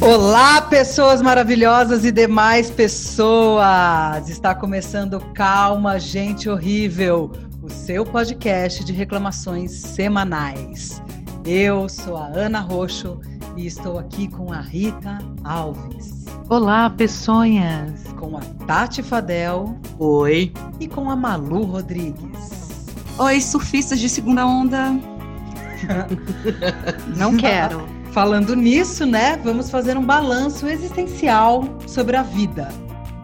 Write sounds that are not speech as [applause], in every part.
Olá, pessoas maravilhosas e demais pessoas! Está começando Calma, Gente Horrível, o seu podcast de reclamações semanais. Eu sou a Ana Roxo e estou aqui com a Rita Alves. Olá, pessoas! Com a Tati Fadel. Oi. E com a Malu Rodrigues. Oi, surfistas de segunda onda. [laughs] Não quero. Falando nisso, né, vamos fazer um balanço existencial sobre a vida,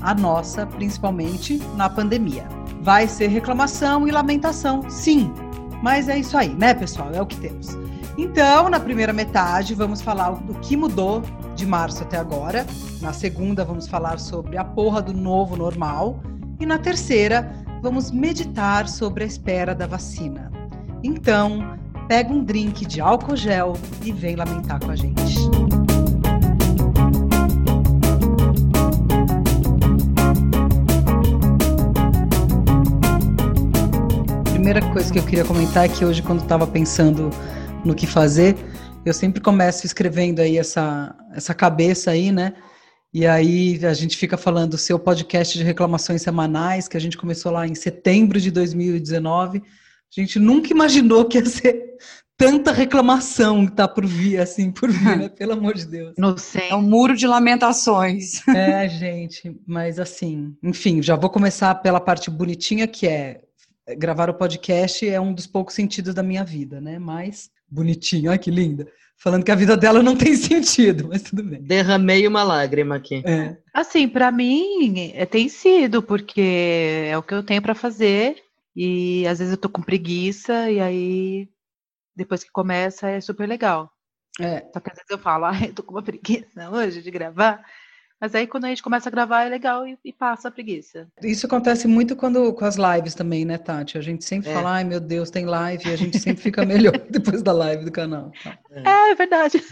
a nossa, principalmente na pandemia. Vai ser reclamação e lamentação, sim, mas é isso aí, né, pessoal? É o que temos. Então, na primeira metade, vamos falar do que mudou de março até agora. Na segunda, vamos falar sobre a porra do novo normal. E na terceira, vamos meditar sobre a espera da vacina. Então, pega um drink de álcool gel e vem lamentar com a gente. Primeira coisa que eu queria comentar é que hoje, quando estava pensando no que fazer, eu sempre começo escrevendo aí essa, essa cabeça aí, né? E aí a gente fica falando do seu podcast de reclamações semanais, que a gente começou lá em setembro de 2019. A gente nunca imaginou que ia ser tanta reclamação que tá por vir, assim, por vir, né? [laughs] Pelo amor de Deus. No É um muro de lamentações. [laughs] É, gente, mas assim, enfim, já vou começar pela parte bonitinha, que é gravar o podcast é um dos poucos sentidos da minha vida, né? Mas bonitinho, olha que linda. Falando que a vida dela não tem [laughs] sentido, mas tudo bem. Derramei uma lágrima aqui. É. Assim, para mim, é, tem sido, porque é o que eu tenho para fazer e às vezes eu tô com preguiça, e aí depois que começa é super legal. É. Só que às vezes eu falo, ah, eu tô com uma preguiça hoje de gravar. Mas aí quando a gente começa a gravar é legal e, e, passa a preguiça. Isso acontece muito quando com as lives também, né, Tati? A gente sempre é. fala, ai meu Deus, tem live, e a gente sempre fica melhor [laughs] depois da live do canal. É. é, é verdade.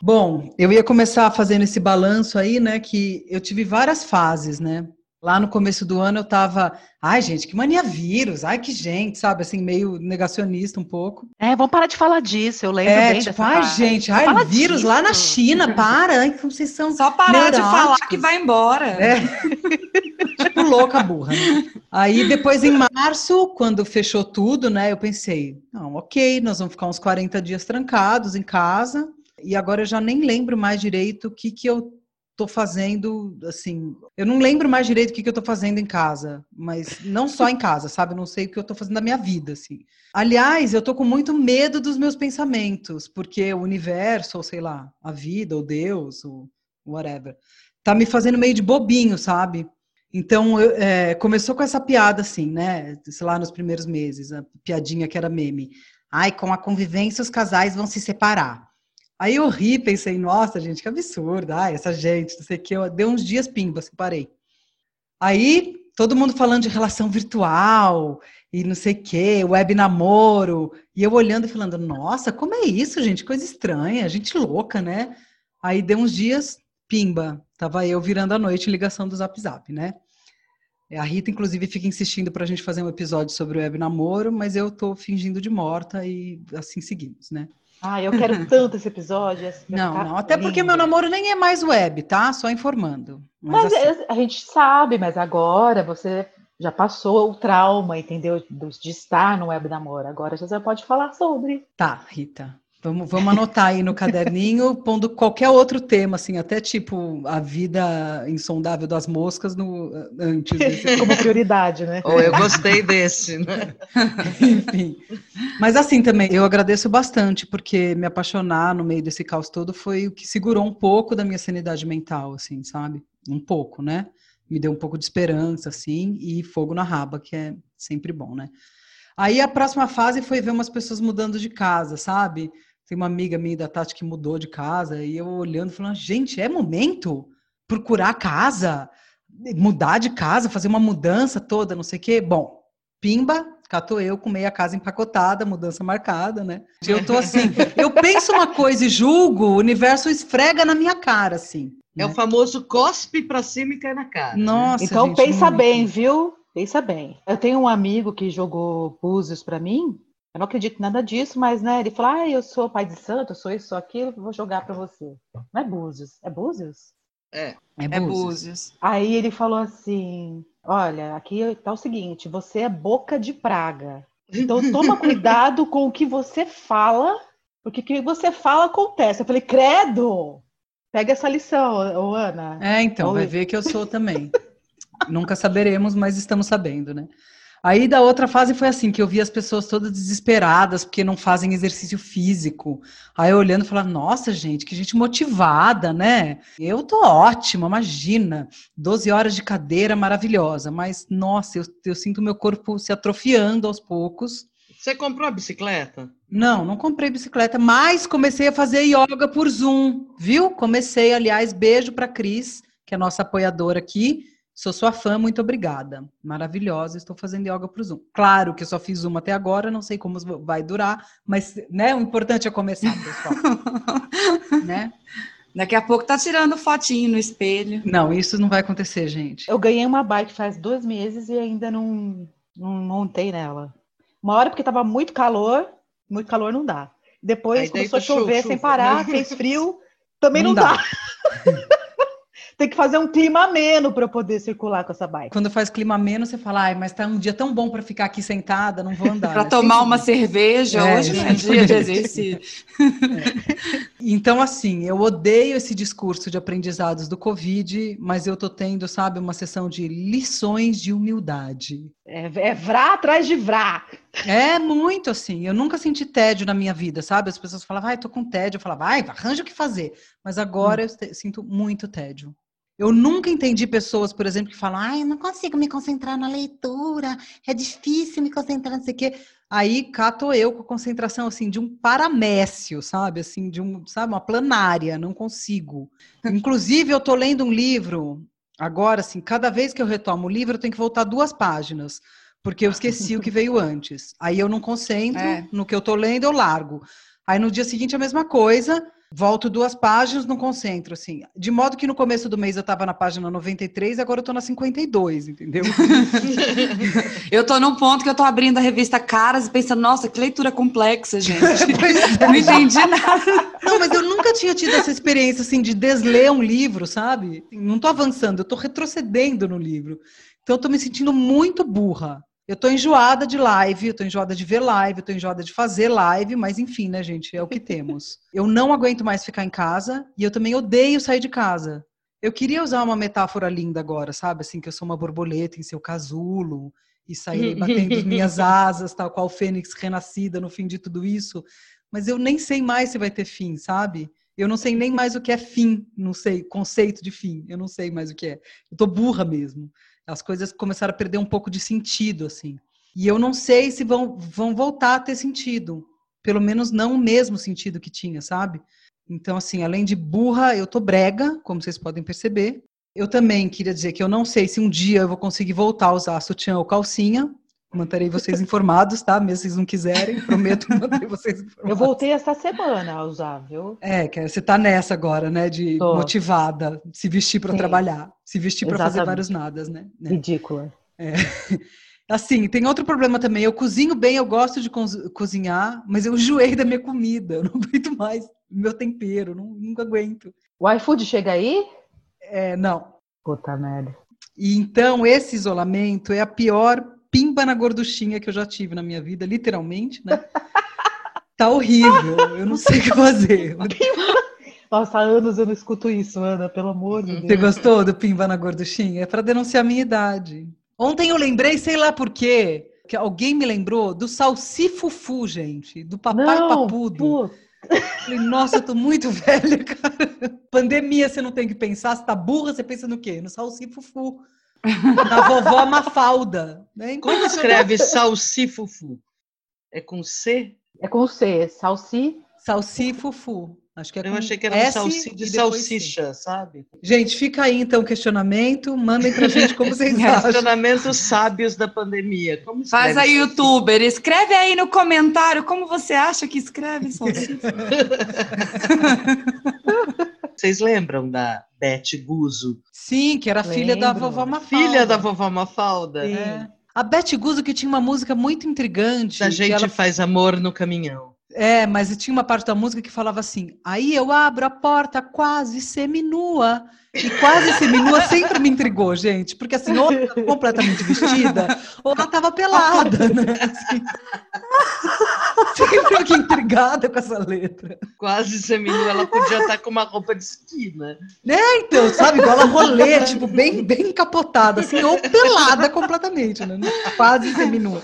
Bom, eu ia começar fazendo esse balanço aí, né? Que eu tive várias fases, né? Lá no começo do ano eu tava, ai gente, que mania vírus, ai que gente, sabe, assim, meio negacionista um pouco. É, vamos parar de falar disso, eu lembro é, bem tipo, ai parte. gente, ai vírus disso. lá na China, para, ai, vocês são Só parar de falar que vai embora. É. tipo louca burra, né? Aí depois em março, quando fechou tudo, né, eu pensei, não, ok, nós vamos ficar uns 40 dias trancados em casa, e agora eu já nem lembro mais direito o que que eu tô fazendo, assim, eu não lembro mais direito o que, que eu tô fazendo em casa, mas não só em casa, sabe? Eu não sei o que eu tô fazendo na minha vida, assim. Aliás, eu tô com muito medo dos meus pensamentos, porque o universo, ou sei lá, a vida, ou Deus, ou whatever, tá me fazendo meio de bobinho, sabe? Então, eu, é, começou com essa piada, assim, né? Sei lá, nos primeiros meses, a piadinha que era meme. Ai, com a convivência os casais vão se separar. Aí eu ri, pensei, nossa, gente, que absurdo, ai, essa gente, não sei o que, eu dei uns dias pimba, separei. Aí, todo mundo falando de relação virtual e não sei o que, web namoro, e eu olhando e falando, nossa, como é isso, gente, coisa estranha, gente louca, né? Aí deu uns dias, pimba, tava eu virando a noite ligação do Zap Zap, né? A Rita, inclusive, fica insistindo para a gente fazer um episódio sobre o web namoro, mas eu tô fingindo de morta e assim seguimos, né? Ah, eu quero tanto esse episódio. não, não, até lindo. porque meu namoro nem é mais web, tá? Só informando. Mas, mas assim... a gente sabe, mas agora você já passou o trauma, entendeu? De estar no web namoro. Agora você já pode falar sobre. Tá, Rita. Vamos, vamos anotar aí no caderninho, pondo qualquer outro tema, assim, até tipo a vida insondável das moscas no, antes desse. Como prioridade, né? Oh, eu gostei desse, né? [laughs] Enfim. Mas assim também, eu agradeço bastante, porque me apaixonar no meio desse caos todo foi o que segurou um pouco da minha sanidade mental, assim, sabe? Um pouco, né? Me deu um pouco de esperança, assim, e fogo na raba, que é sempre bom, né? Aí a próxima fase foi ver umas pessoas mudando de casa, sabe? Tem uma amiga minha da Tati que mudou de casa, e eu olhando, falando, gente, é momento procurar casa, mudar de casa, fazer uma mudança toda, não sei o quê. Bom, pimba, catou eu com meia casa empacotada, mudança marcada, né? Eu tô [laughs] assim, eu penso uma coisa e julgo, o universo esfrega na minha cara, assim. É né? o famoso cospe pra cima e cai na cara. Né? Nossa, né? Então gente, pensa muito. bem, viu? Pensa bem. Eu tenho um amigo que jogou búzios para mim, Eu não acredito em nada disso, mas né, ele falou: ah, eu sou pai de santo, eu sou isso, sou aquilo, vou jogar para você. Não é Búzios, é Búzios? É. É Búzios. Aí ele falou assim: olha, aqui tá o seguinte, você é boca de praga. Então toma [laughs] cuidado com o que você fala, porque o que você fala acontece. Eu falei, credo! Pega essa lição, ô, ô, Ana. É, então, vai Oi. ver que eu sou também. [laughs] Nunca saberemos, mas estamos sabendo, né? Aí da outra fase foi assim, que eu vi as pessoas todas desesperadas porque não fazem exercício físico. Aí eu olhando e falando, nossa, gente, que gente motivada, né? Eu tô ótima, imagina. 12 horas de cadeira maravilhosa, mas nossa, eu, eu sinto meu corpo se atrofiando aos poucos. Você comprou a bicicleta? Não, não comprei bicicleta, mas comecei a fazer yoga por Zoom, viu? Comecei, aliás, beijo para Cris, que é nossa apoiadora aqui. Sou sua fã, muito obrigada. Maravilhosa, estou fazendo yoga por Zoom. Claro que eu só fiz uma até agora, não sei como vai durar, mas né, o importante é começar, pessoal. [laughs] né? Daqui a pouco tá tirando fotinho no espelho. Não, isso não vai acontecer, gente. Eu ganhei uma bike faz dois meses e ainda não, não montei nela. Uma hora porque tava muito calor, muito calor não dá. Depois Aí começou a deita, chover chuva, sem parar, né? [laughs] fez frio, também não, Não dá. dá. [laughs] Tem que fazer um clima ameno para eu poder circular com essa bike. Quando faz clima ameno, você fala, ai, mas tá um dia tão bom para ficar aqui sentada, não vou andar. Para né? tomar uma cerveja, É, hoje não é dia de exercício. [laughs] Então, assim, eu odeio esse discurso de aprendizados do Covid, mas eu tô tendo, sabe, uma sessão de lições de humildade. É, é vrá atrás de vrá. É muito assim. Eu nunca senti tédio na minha vida, sabe? As pessoas falavam, ai, tô com tédio. Eu falava, vai, arranja o que fazer. Mas agora eu te- sinto muito tédio. Eu nunca entendi pessoas, por exemplo, que falam, ai, eu não consigo me concentrar na leitura, é difícil me concentrar, não sei o quê. Aí cá tô eu com a concentração assim de um paramécio, sabe? Assim, de um, sabe, uma planária, não consigo. [laughs] Inclusive, eu tô lendo um livro agora, assim, cada vez que eu retomo o livro, eu tenho que voltar duas páginas, porque eu esqueci o que veio [laughs] antes. Aí eu não concentro É. no que eu tô lendo, eu largo. Aí no dia seguinte a mesma coisa, volto duas páginas, não concentro, assim. De modo que no começo do mês eu tava na página 93, agora eu tô na 52, entendeu? [laughs] Eu tô num ponto que eu tô abrindo a revista Caras e pensando, nossa, que leitura complexa, gente. [laughs] Pois é. Não entendi nada. Não, mas eu nunca tinha tido essa experiência assim de desler um livro, sabe? Não tô avançando, eu tô retrocedendo no livro. Então eu tô me sentindo muito burra. Eu tô enjoada de live, eu tô enjoada de ver live, eu tô enjoada de fazer live, mas enfim, né, gente, é o que temos. [laughs] Eu não aguento mais ficar em casa e eu também odeio sair de casa. Eu queria usar uma metáfora linda agora, sabe? Assim, que eu sou uma borboleta em seu casulo e sair batendo as minhas [laughs] asas, tal qual fênix renascida no fim de tudo isso. Mas eu nem sei mais se vai ter fim, sabe? Eu não sei nem mais o que é fim, não sei, conceito de fim, eu não sei mais o que é. Eu tô burra mesmo. As coisas começaram a perder um pouco de sentido, assim. E eu não sei se vão, vão voltar a ter sentido. Pelo menos não o mesmo sentido que tinha, sabe? Então, assim, além de burra, eu tô brega, como vocês podem perceber. Eu também queria dizer que eu não sei se um dia eu vou conseguir voltar a usar sutiã ou calcinha. Manterei vocês informados, tá? Mesmo se vocês não quiserem, [laughs] prometo manter vocês informados. Eu voltei essa semana a usar, viu? É, que você tá nessa agora, né? De Tô. motivada, se vestir para trabalhar, se vestir para fazer vários nadas, né? Né? Ridícula. [laughs] Assim, tem outro problema também. Eu cozinho bem, eu gosto de co- cozinhar, mas eu enjoei da minha comida. Eu não [laughs] aguento mais meu tempero, não, nunca aguento. O iFood chega aí? É, não. Puta merda. E então esse isolamento é a pior pimba na gorduchinha que eu já tive na minha vida, literalmente, né? [laughs] Tá horrível. Eu não sei o que fazer. [laughs] Nossa, há anos eu não escuto isso, Ana, pelo amor de Você Deus. gostou do Pimba na Gorduchinha? É para denunciar a minha idade. Ontem eu lembrei, sei lá por quê, que alguém me lembrou do Salsifufu, gente, do Papai Papudo. pô, Falei, nossa, eu tô muito [laughs] velha, cara. Pandemia, você não tem que pensar, você tá burra, você pensa no quê? No Salsifufu. [laughs] Na vovó Mafalda. Né? Como [laughs] escreve salsifufu? É com C? é com C, salsi. Salsifufu. Acho que é Eu achei que era um salsi de depois C. salsicha, sabe? Gente, fica aí então o questionamento. Mandem pra gente como [laughs] vocês acham. Questionamentos sábios da pandemia. Como Faz aí, salsicha? youtuber, escreve aí no comentário como você acha que escreve salsicha. Vocês lembram da Beth Guzzo? Sim, que era filha da Lembro. vovó Mafalda. Filha da vovó Mafalda? É. A Beth Guzzo que tinha uma música muito intrigante. A gente ela- faz amor no caminhão. É, mas tinha uma parte da música que falava assim: aí eu abro a porta quase seminua. E quase seminua [laughs] sempre me intrigou, gente, porque assim, ou ela tava completamente vestida, ou ela estava pelada, né? Assim. [laughs] [laughs] Sempre fiquei intrigada com essa letra. Quase seminua, ela podia estar com uma roupa de esquina. Então, sabe, igual a rolê, tipo, bem, bem encapotada, assim, ou pelada completamente, né? Quase seminua.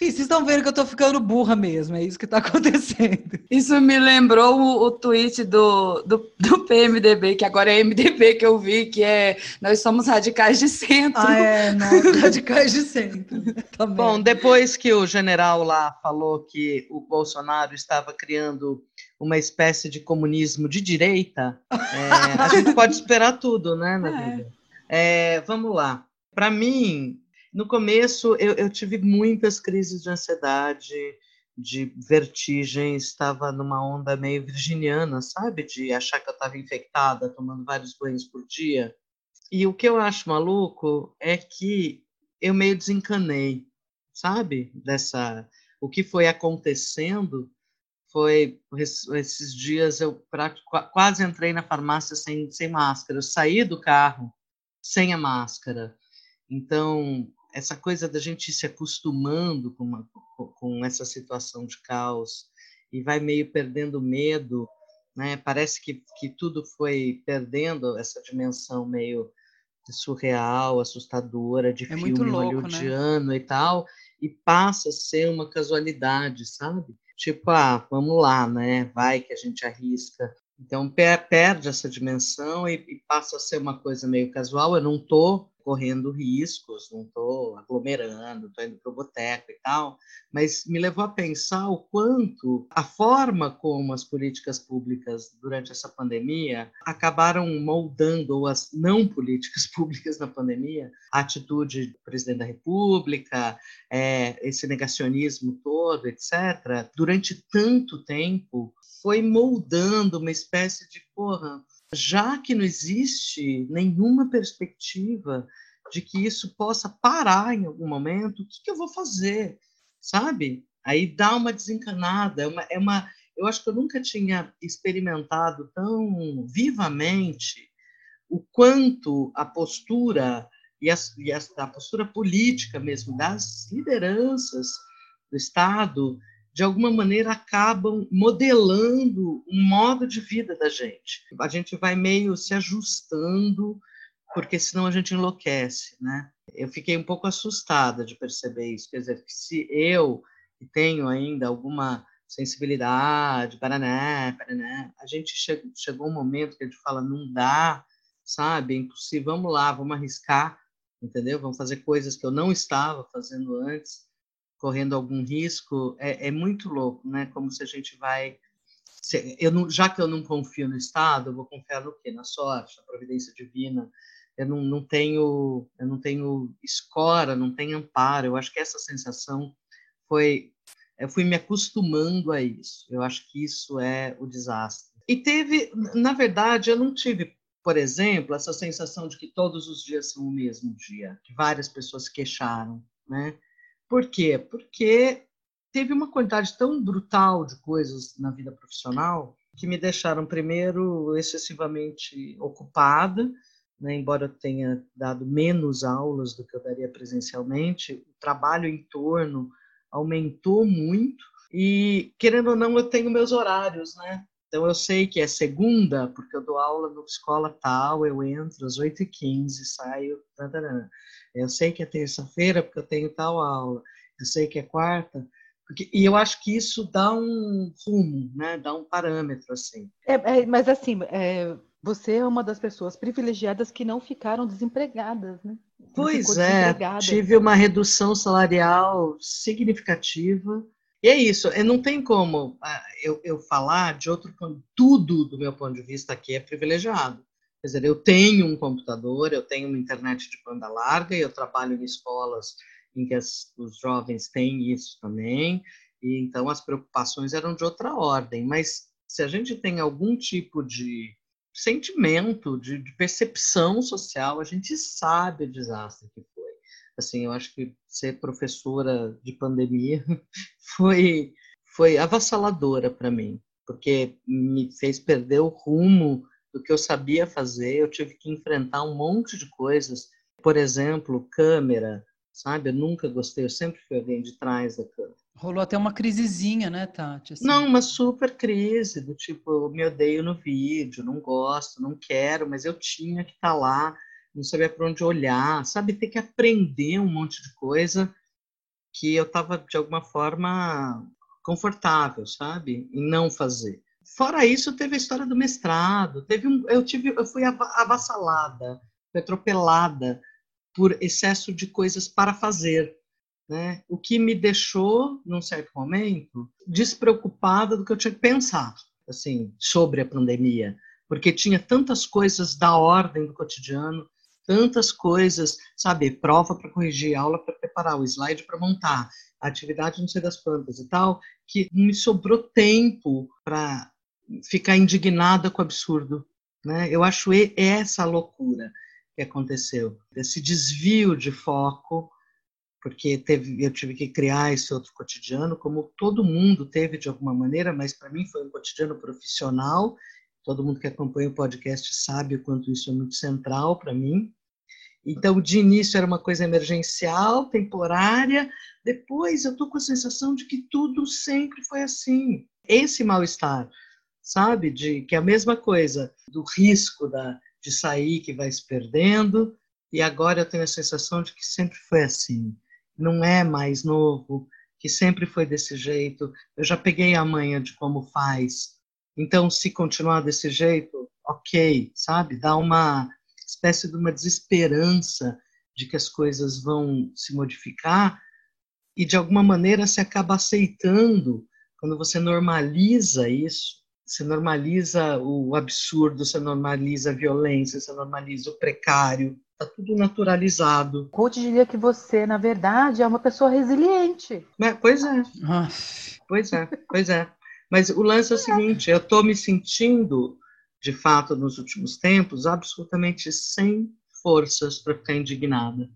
Ih, vocês estão vendo que eu tô ficando burra mesmo, é isso que tá [laughs] acontecendo. Isso me lembrou o, o tweet do, do, do PMDB, que agora é MDB que eu vi, que é Nós somos radicais de centro. Ah, é, [laughs] não, radicais de centro. Também. Bom, depois que o general lá falou que o Bolsonaro estava criando uma espécie de comunismo de direita, é, a gente pode esperar tudo, né, na [laughs] É. vida. É, vamos lá. Para mim, no começo, eu, eu tive muitas crises de ansiedade, de vertigem, estava numa onda meio virginiana, sabe? De achar que eu estava infectada, tomando vários banhos por dia. E o que eu acho maluco é que eu meio desencanei, sabe? Dessa, o que foi acontecendo foi es- esses dias eu pra- qua- quase entrei na farmácia sem, sem máscara. Eu saí do carro sem a máscara. Então, essa coisa da gente se acostumando com, uma- com- essa situação de caos e vai meio perdendo medo, né? Parece que, que tudo foi perdendo essa dimensão meio surreal, assustadora, de É filme louco, né? hollywoodiano e tal, e passa a ser uma casualidade, sabe? Tipo, ah, vamos lá, né? Vai que a gente arrisca. Então per- perde essa dimensão e, e passa a ser uma coisa meio casual. Eu não estou correndo riscos, não estou aglomerando, estou indo para o boteco e tal, mas me levou a pensar o quanto a forma como as políticas públicas durante essa pandemia acabaram moldando, ou as não políticas [laughs] públicas na pandemia, a atitude do presidente da República, é, esse negacionismo todo, etc., durante tanto tempo, foi moldando uma espécie de porra. Já que não existe nenhuma perspectiva de que isso possa parar em algum momento, o que, que eu vou fazer? Sabe? Aí dá uma desencanada. É uma, é uma, eu acho que eu nunca tinha experimentado tão vivamente o quanto a postura e, as, e a, a postura política mesmo das lideranças do Estado de alguma maneira acabam modelando um modo de vida da gente. A gente vai meio se ajustando, porque senão a gente enlouquece, né? Eu fiquei um pouco assustada de perceber isso, quer dizer, que se eu tenho ainda alguma sensibilidade, paraná, paraná, a gente che chegou um momento que a gente fala, não dá, sabe, é impossível, vamos lá, vamos arriscar, entendeu? Vamos fazer coisas que eu não estava fazendo antes, correndo algum risco, é, é muito louco, né? Como se a gente vai. Se, eu não, já que eu não confio no Estado, eu vou confiar no quê? Na sorte, na providência divina. Eu não, não tenho, eu não tenho escora, não tenho amparo. Eu acho que essa sensação foi, eu fui me acostumando a isso. Eu acho que isso é o desastre. E teve, na verdade, eu não tive, por exemplo, essa sensação de que todos os dias são o mesmo dia, que várias pessoas queixaram, né? Por quê? Porque teve uma quantidade tão brutal de coisas na vida profissional que me deixaram, primeiro, excessivamente ocupada, né? embora eu tenha dado menos aulas do que eu daria presencialmente, o trabalho em torno aumentou muito e, querendo ou não, eu tenho meus horários, né? Então, eu sei que é segunda, porque eu dou aula no escola tal, eu entro às 8h15, saio. Tadarã. Eu sei que é terça-feira, porque eu tenho tal aula. Eu sei que é quarta. Porque, e eu acho que isso dá um rumo, né? dá um parâmetro. assim. É, é, mas, assim, é, você é uma das pessoas privilegiadas que não ficaram desempregadas, né? Pois é, tive uma redução salarial significativa. E é isso, é, não tem como ah, eu, eu falar de outro ponto. Tudo, do meu ponto de vista, aqui é privilegiado. Quer dizer, eu tenho um computador, eu tenho uma internet de banda larga, eu trabalho em escolas em que as, os jovens têm isso também, e então as preocupações eram de outra ordem. Mas se a gente tem algum tipo de sentimento, de, de percepção social, a gente sabe o desastre que foi. Assim, eu acho que ser professora de pandemia [laughs] foi foi avassaladora para mim, porque me fez perder o rumo do que eu sabia fazer. Eu tive que enfrentar um monte de coisas, por exemplo, câmera, sabe? Eu nunca gostei, eu sempre fui alguém de trás da câmera. Rolou até uma crisezinha, né, Tati? Assim. Não, uma super crise, do tipo, me odeio no vídeo, não gosto, não quero, mas eu tinha que estar tá lá, não sabia para onde olhar, sabe? Ter que aprender um monte de coisa que eu estava, de alguma forma, confortável, sabe? Em não fazer. Fora isso, teve a história do mestrado, teve um, eu tive, eu fui avassalada, fui atropelada por excesso de coisas para fazer né? O que me deixou, num certo momento, despreocupada do que eu tinha que pensar, assim, sobre a pandemia, porque tinha tantas coisas da ordem do cotidiano, tantas coisas, sabe, prova para corrigir, aula para preparar, o slide para montar, atividade não sei das plantas e tal, que me sobrou tempo para ficar indignada com o absurdo, né? Eu acho essa loucura que aconteceu, esse desvio de foco porque teve, eu tive que criar esse outro cotidiano, como todo mundo teve de alguma maneira, mas para mim foi um cotidiano profissional. Todo mundo que acompanha o podcast sabe o quanto isso é muito central para mim. Então, de início era uma coisa emergencial, temporária. Depois eu estou com a sensação de que tudo sempre foi assim. Esse mal-estar, sabe? De que é a mesma coisa do risco da, de sair que vai se perdendo. E agora eu tenho a sensação de que sempre foi assim não é mais novo, que sempre foi desse jeito. Eu já peguei a manha de como faz. Então, se continuar desse jeito, ok, sabe? Dá uma espécie de uma desesperança de que as coisas vão se modificar e de alguma maneira se acaba aceitando quando você normaliza isso, você normaliza o absurdo, você normaliza a violência, você normaliza o precário, Tá tudo naturalizado. Coach diria que você, na verdade, é uma pessoa resiliente. É, pois é. Pois é, pois é. Mas o lance é o seguinte, eu estou me sentindo, de fato, nos últimos tempos, absolutamente sem forças para ficar indignada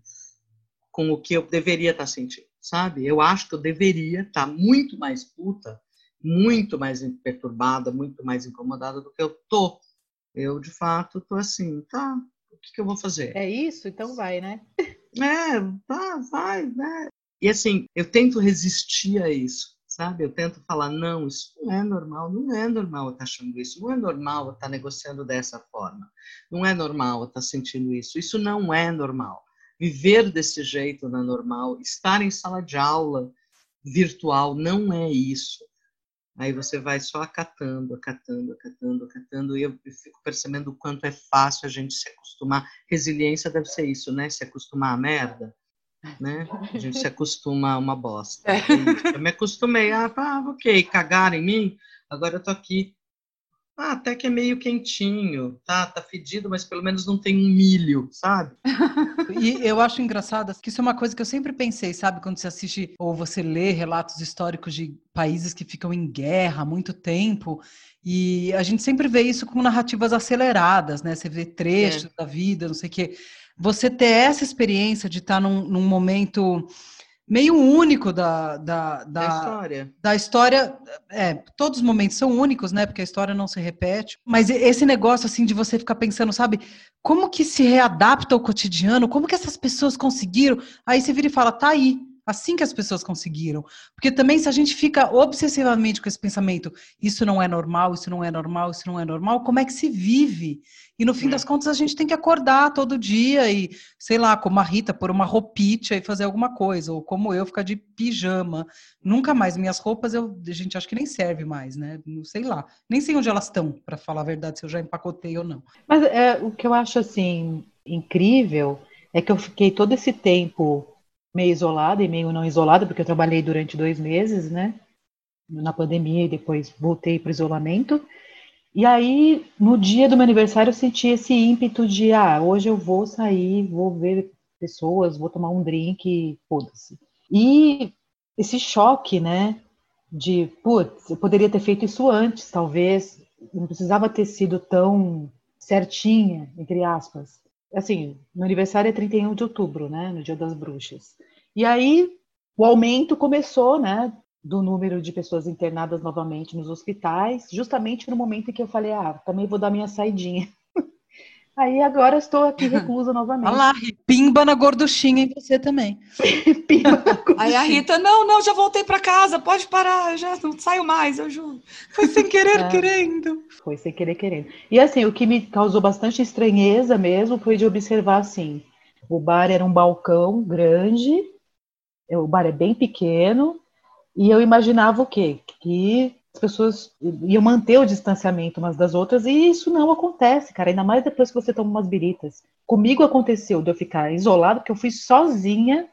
com o que eu deveria estar tá sentindo, sabe? Eu acho que eu deveria estar tá muito mais puta, muito mais perturbada, muito mais incomodada do que eu tô. Eu, de fato, tô assim, tá, o que, que eu vou fazer? É isso? Então vai, né? É, tá, vai, né? E assim, eu tento resistir a isso, sabe? Eu tento falar, não, isso não é normal, não é normal eu estar achando isso, não é normal eu estar negociando dessa forma, não é normal eu estar sentindo isso, isso não é normal. Viver desse jeito não é normal, estar em sala de aula virtual não é isso. Aí você vai só acatando, acatando, acatando, acatando, e eu fico percebendo o quanto é fácil a gente se acostumar. Resiliência deve ser isso, né? Se acostumar à merda, né? A gente se acostuma a uma bosta. [laughs] É. Eu me acostumei, ah, ah, ok, cagaram em mim, agora eu tô aqui ah, até que é meio quentinho, tá? Tá fedido, mas pelo menos não tem um milho, sabe? [laughs] E eu acho engraçado que isso é uma coisa que eu sempre pensei, sabe? Quando você assiste ou você lê relatos históricos de países que ficam em guerra há muito tempo, e a gente sempre vê isso com narrativas aceleradas, né? Você vê trechos é. da vida, não sei o quê. Você ter essa experiência de estar num, num momento meio único da, da, da, da, história. Da história. É, todos os momentos são únicos, né? Porque a história não se repete. Mas esse negócio, assim, de você ficar pensando, sabe? Como que se readapta ao cotidiano? Como que essas pessoas conseguiram? Aí você vira e fala, tá aí. Assim que as pessoas conseguiram. Porque também, se a gente fica obsessivamente com esse pensamento, isso não é normal, isso não é normal, isso não é normal, como é que se vive? E no fim das contas, a gente tem que acordar todo dia e, sei lá, como a Rita, pôr uma roupite e fazer alguma coisa, ou como eu, ficar de pijama. Nunca mais. Minhas roupas, eu, a gente acha que nem serve mais, né? Não sei lá. Nem sei onde elas estão, para falar a verdade, se eu já empacotei ou não. Mas é, o que eu acho, assim, incrível é que eu fiquei todo esse tempo meio isolada e meio não isolada, porque eu trabalhei durante dois meses, né? Na pandemia e depois voltei para o isolamento. E aí, no dia do meu aniversário, eu senti esse ímpeto de, ah, hoje eu vou sair, vou ver pessoas, vou tomar um drink, foda-se. E esse choque, né? De, putz, eu poderia ter feito isso antes, talvez. Não precisava ter sido tão certinha, entre aspas. Assim, meu aniversário é 31 de outubro, né, no Dia das Bruxas. E aí o aumento começou, né, do número de pessoas internadas novamente nos hospitais, justamente no momento em que eu falei, ah, também vou dar minha saidinha. [laughs] Aí agora estou aqui reclusa novamente. Olha lá, pimba na gorduchinha em você também. [laughs] pimba na gorduchinha. [laughs] Aí a Rita, não, não, já voltei para casa, pode parar, já não saio mais, eu juro. Foi sem querer [laughs] é, querendo. Foi sem querer querendo. E assim, o que me causou bastante estranheza mesmo foi de observar assim, o bar era um balcão grande, o bar é bem pequeno, e eu imaginava o quê? Que as pessoas iam manter o distanciamento umas das outras, e isso não acontece, cara, ainda mais depois que você toma umas biritas. Comigo aconteceu de eu ficar isolado, porque eu fui sozinha,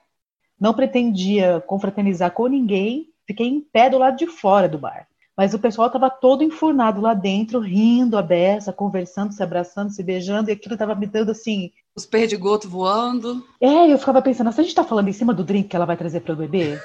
não pretendia confraternizar com ninguém, fiquei em pé do lado de fora do bar. Mas o pessoal estava todo enfurnado lá dentro, rindo a beça, conversando, se abraçando, se beijando, e aquilo estava me dando assim. Os perdigotos voando. É, eu ficava pensando, se a gente está falando em cima do drink que ela vai trazer para o bebê?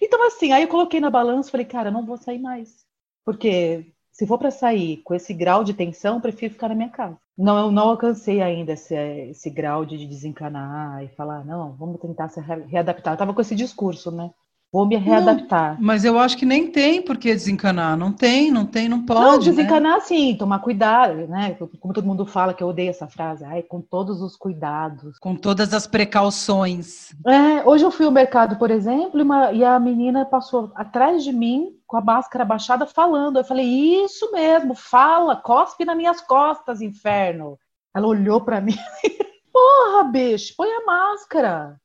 então, assim, aí eu coloquei na balança e falei, cara, não vou sair mais. Porque se for para sair com esse grau de tensão, prefiro ficar na minha casa. Não, eu não alcancei ainda esse, esse grau de desencanar e falar, não, vamos tentar se readaptar. Eu tava com esse discurso, né? Vou me readaptar. Não, mas eu acho que nem tem por que desencanar. Não tem, não tem, não pode. Não, desencanar né? sim, tomar cuidado, né? Como todo mundo fala, que eu odeio essa frase. Ai, com todos os cuidados. Com todas as precauções. É, hoje eu fui ao mercado, por exemplo, e, uma, e a menina passou atrás de mim com a máscara baixada falando. Eu falei, isso mesmo, fala, cospe nas minhas costas, inferno. Ela olhou para mim. [laughs] Porra, bicho, põe a máscara.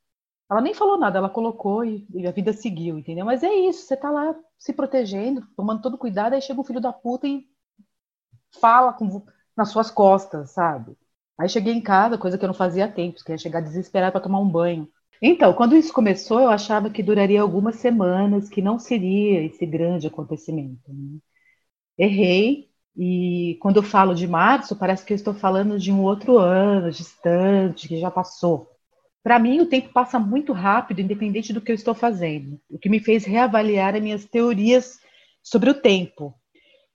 Ela nem falou nada, ela colocou e, e, a vida seguiu, entendeu? Mas é isso, você tá lá se protegendo, tomando todo cuidado, aí chega o filho da puta e fala com, nas suas costas, sabe? Aí cheguei em casa, coisa que eu não fazia há tempos, que ia chegar desesperado para tomar um banho. Então, quando isso começou, eu achava que duraria algumas semanas, que não seria esse grande acontecimento. Né? Errei, e quando eu falo de março, parece que eu estou falando de um outro ano distante, que já passou. Para mim, o tempo passa muito rápido, independente do que eu estou fazendo, o que me fez reavaliar as minhas teorias sobre o tempo.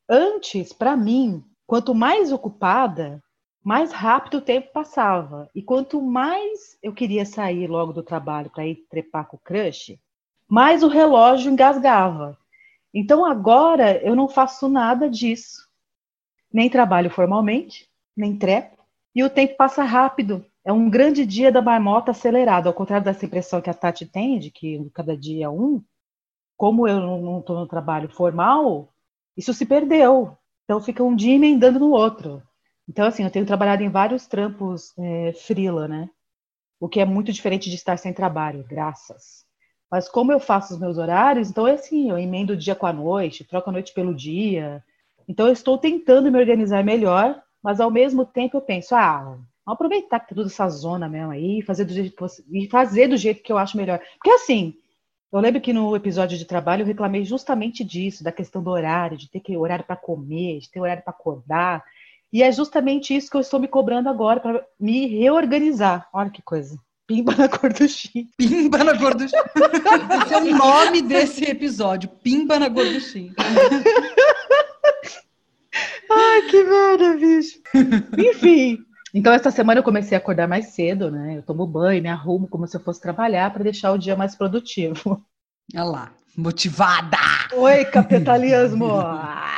Antes, para mim, quanto mais ocupada, mais rápido o tempo passava. E quanto mais eu queria sair logo do trabalho para ir trepar com o crush, mais o relógio engasgava. Então agora eu não faço nada disso. Nem trabalho formalmente, nem trepo, e o tempo passa rápido é um grande dia da marmota acelerado, ao contrário dessa impressão que a Tati tem, de que cada dia é um, como eu não estou no trabalho formal, isso se perdeu. Então fica um dia emendando no outro. Então, assim, eu tenho trabalhado em vários trampos é, frila, né? O que é muito diferente de estar sem trabalho, graças. Mas como eu faço os meus horários, então é assim, eu emendo o dia com a noite, troco a noite pelo dia. Então eu estou tentando me organizar melhor, mas ao mesmo tempo eu penso, ah, Vamos aproveitar que tá toda essa zona mesmo aí fazer do jeito e fazer do jeito que eu acho melhor. Porque assim, eu lembro que no episódio de trabalho eu reclamei justamente disso, da questão do horário, de ter que horário para comer, de ter horário para acordar. E é justamente isso que eu estou me cobrando agora para me reorganizar. Olha que coisa. Pimba na gorduchinha. Pimba na gorduchinha. Esse é o nome desse episódio. Pimba na gorduchinha. Ai, que merda, bicho. Enfim, então, essa semana eu comecei a acordar mais cedo, né? Eu tomo banho, me arrumo como se eu fosse trabalhar para deixar o dia mais produtivo. Olha lá, motivada! Oi, capitalismo! [laughs]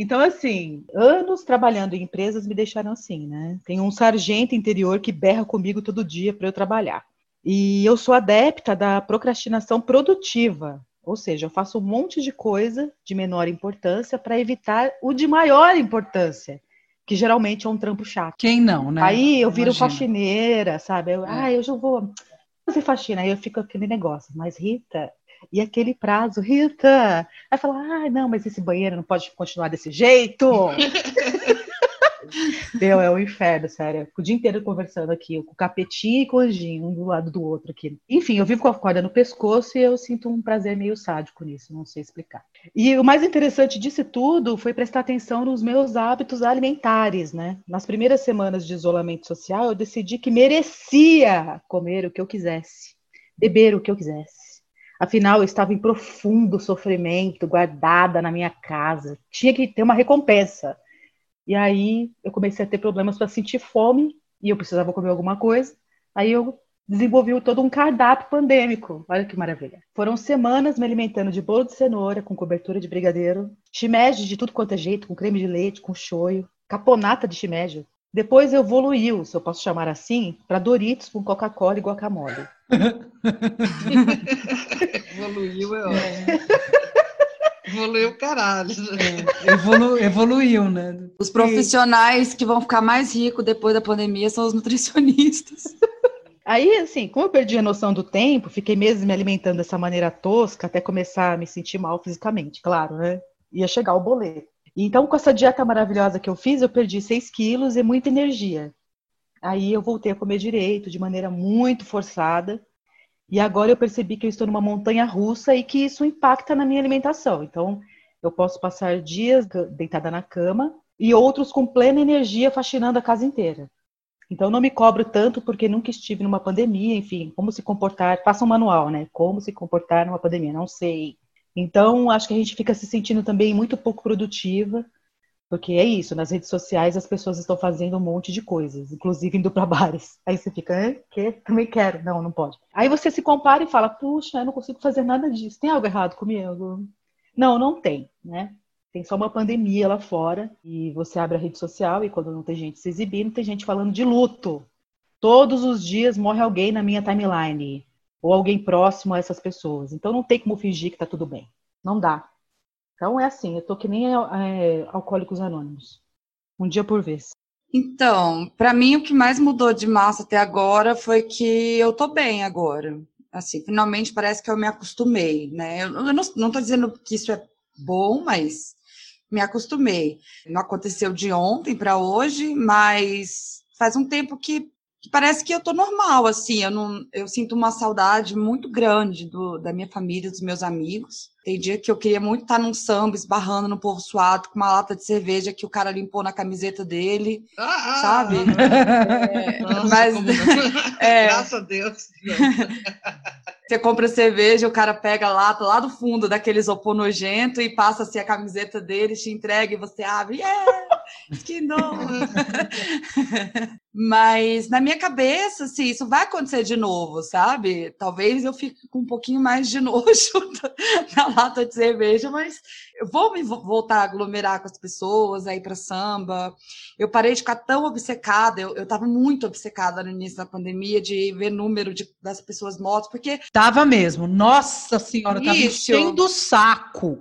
então, assim, anos trabalhando em empresas me deixaram assim, né? Tem um sargento interior que berra comigo todo dia para eu trabalhar. E eu sou adepta da procrastinação produtiva, ou seja, eu faço um monte de coisa de menor importância para evitar o de maior importância que geralmente é um trampo chato. Quem não, né? Aí eu viro Imagina. faxineira, sabe? Eu, é. Ah, eu já vou fazer faxina. Aí eu fico aquele negócio, mas Rita, e aquele prazo, Rita? Aí fala, ah, não, mas esse banheiro não pode continuar desse jeito. [laughs] Meu, é o um inferno, sério. O dia inteiro conversando aqui, com o capetinho e com o anjinho, um do lado do outro aqui. Enfim, eu vivo com a corda no pescoço e eu sinto um prazer meio sádico nisso, não sei explicar. E o mais interessante disso tudo foi prestar atenção nos meus hábitos alimentares, né? Nas primeiras semanas de isolamento social, eu decidi que merecia comer o que eu quisesse, beber o que eu quisesse. Afinal, eu estava em profundo sofrimento, guardada na minha casa. Tinha que ter uma recompensa. E aí eu comecei a ter problemas para sentir fome e eu precisava comer alguma coisa. Aí eu desenvolvi todo um cardápio pandêmico. Olha que maravilha. Foram semanas me alimentando de bolo de cenoura com cobertura de brigadeiro, shimeji de tudo quanto é jeito, com creme de leite, com shoyu, caponata de shimeji. Depois evoluiu, se eu posso chamar assim, para Doritos com Coca-Cola e guacamole. Evoluiu é ótimo. Evoluiu caralho. É, evolu, evoluiu, né? Os profissionais que vão ficar mais ricos depois da pandemia são os nutricionistas. Aí, assim, como eu perdi a noção do tempo, fiquei meses me alimentando dessa maneira tosca até começar a me sentir mal fisicamente, claro, né? Ia chegar o boleto. Então, com essa dieta maravilhosa que eu fiz, eu perdi 6 quilos e muita energia. Aí eu voltei a comer direito, de maneira muito forçada. E agora eu percebi que eu estou numa montanha russa e que isso impacta na minha alimentação. Então, eu posso passar dias deitada na cama e outros com plena energia faxinando a casa inteira. Então, não me cobro tanto porque nunca estive numa pandemia, enfim, como se comportar. Faça um manual, né? Como se comportar numa pandemia, não sei. Então, acho que a gente fica se sentindo também muito pouco produtiva, porque é isso, nas redes sociais as pessoas estão fazendo um monte de coisas, inclusive indo para [laughs] bares. Aí você fica, é, que? Também quero. Não, não pode. Aí você se compara e fala, puxa, eu não consigo fazer nada disso. Tem algo errado comigo? Não, não tem, né? Tem só uma pandemia lá fora e você abre a rede social e quando não tem gente se exibindo, tem gente falando de luto. Todos os dias morre alguém na minha timeline ou alguém próximo a essas pessoas. Então não tem como fingir que tá tudo bem. Não dá. Então é assim, eu tô que nem é, alcoólicos anônimos. Um dia por vez. Então, para mim o que mais mudou de massa até agora foi que eu tô bem agora. Assim, finalmente parece que eu me acostumei, né? Eu, eu não, não tô dizendo que isso é bom, mas me acostumei. Não aconteceu de ontem para hoje, mas faz um tempo que, que, parece que eu tô normal, assim. Eu, não, eu sinto uma saudade muito grande do, da minha família, dos meus amigos. Tem dia que eu queria muito estar num samba, esbarrando no povo suado, com uma lata de cerveja que o cara limpou na camiseta dele, ah, sabe? Ah, é, Nossa, mas, [laughs] é, Graças a Deus. [laughs] Você compra cerveja, o cara pega a lata lá do fundo daquele isopor nojento e passa assim a camiseta dele, te entrega e você abre. Yeah! Que não! Mas na minha cabeça, assim, isso vai acontecer de novo, sabe? Talvez eu fique com um pouquinho mais de [laughs] nojo na lata de cerveja, mas eu vou me voltar a aglomerar com as pessoas, aí para samba. Eu parei de ficar tão obcecada, eu, estava muito obcecada no início da pandemia de ver número de, das pessoas mortas, porque. Tava mesmo, nossa senhora, tava enchendo o saco.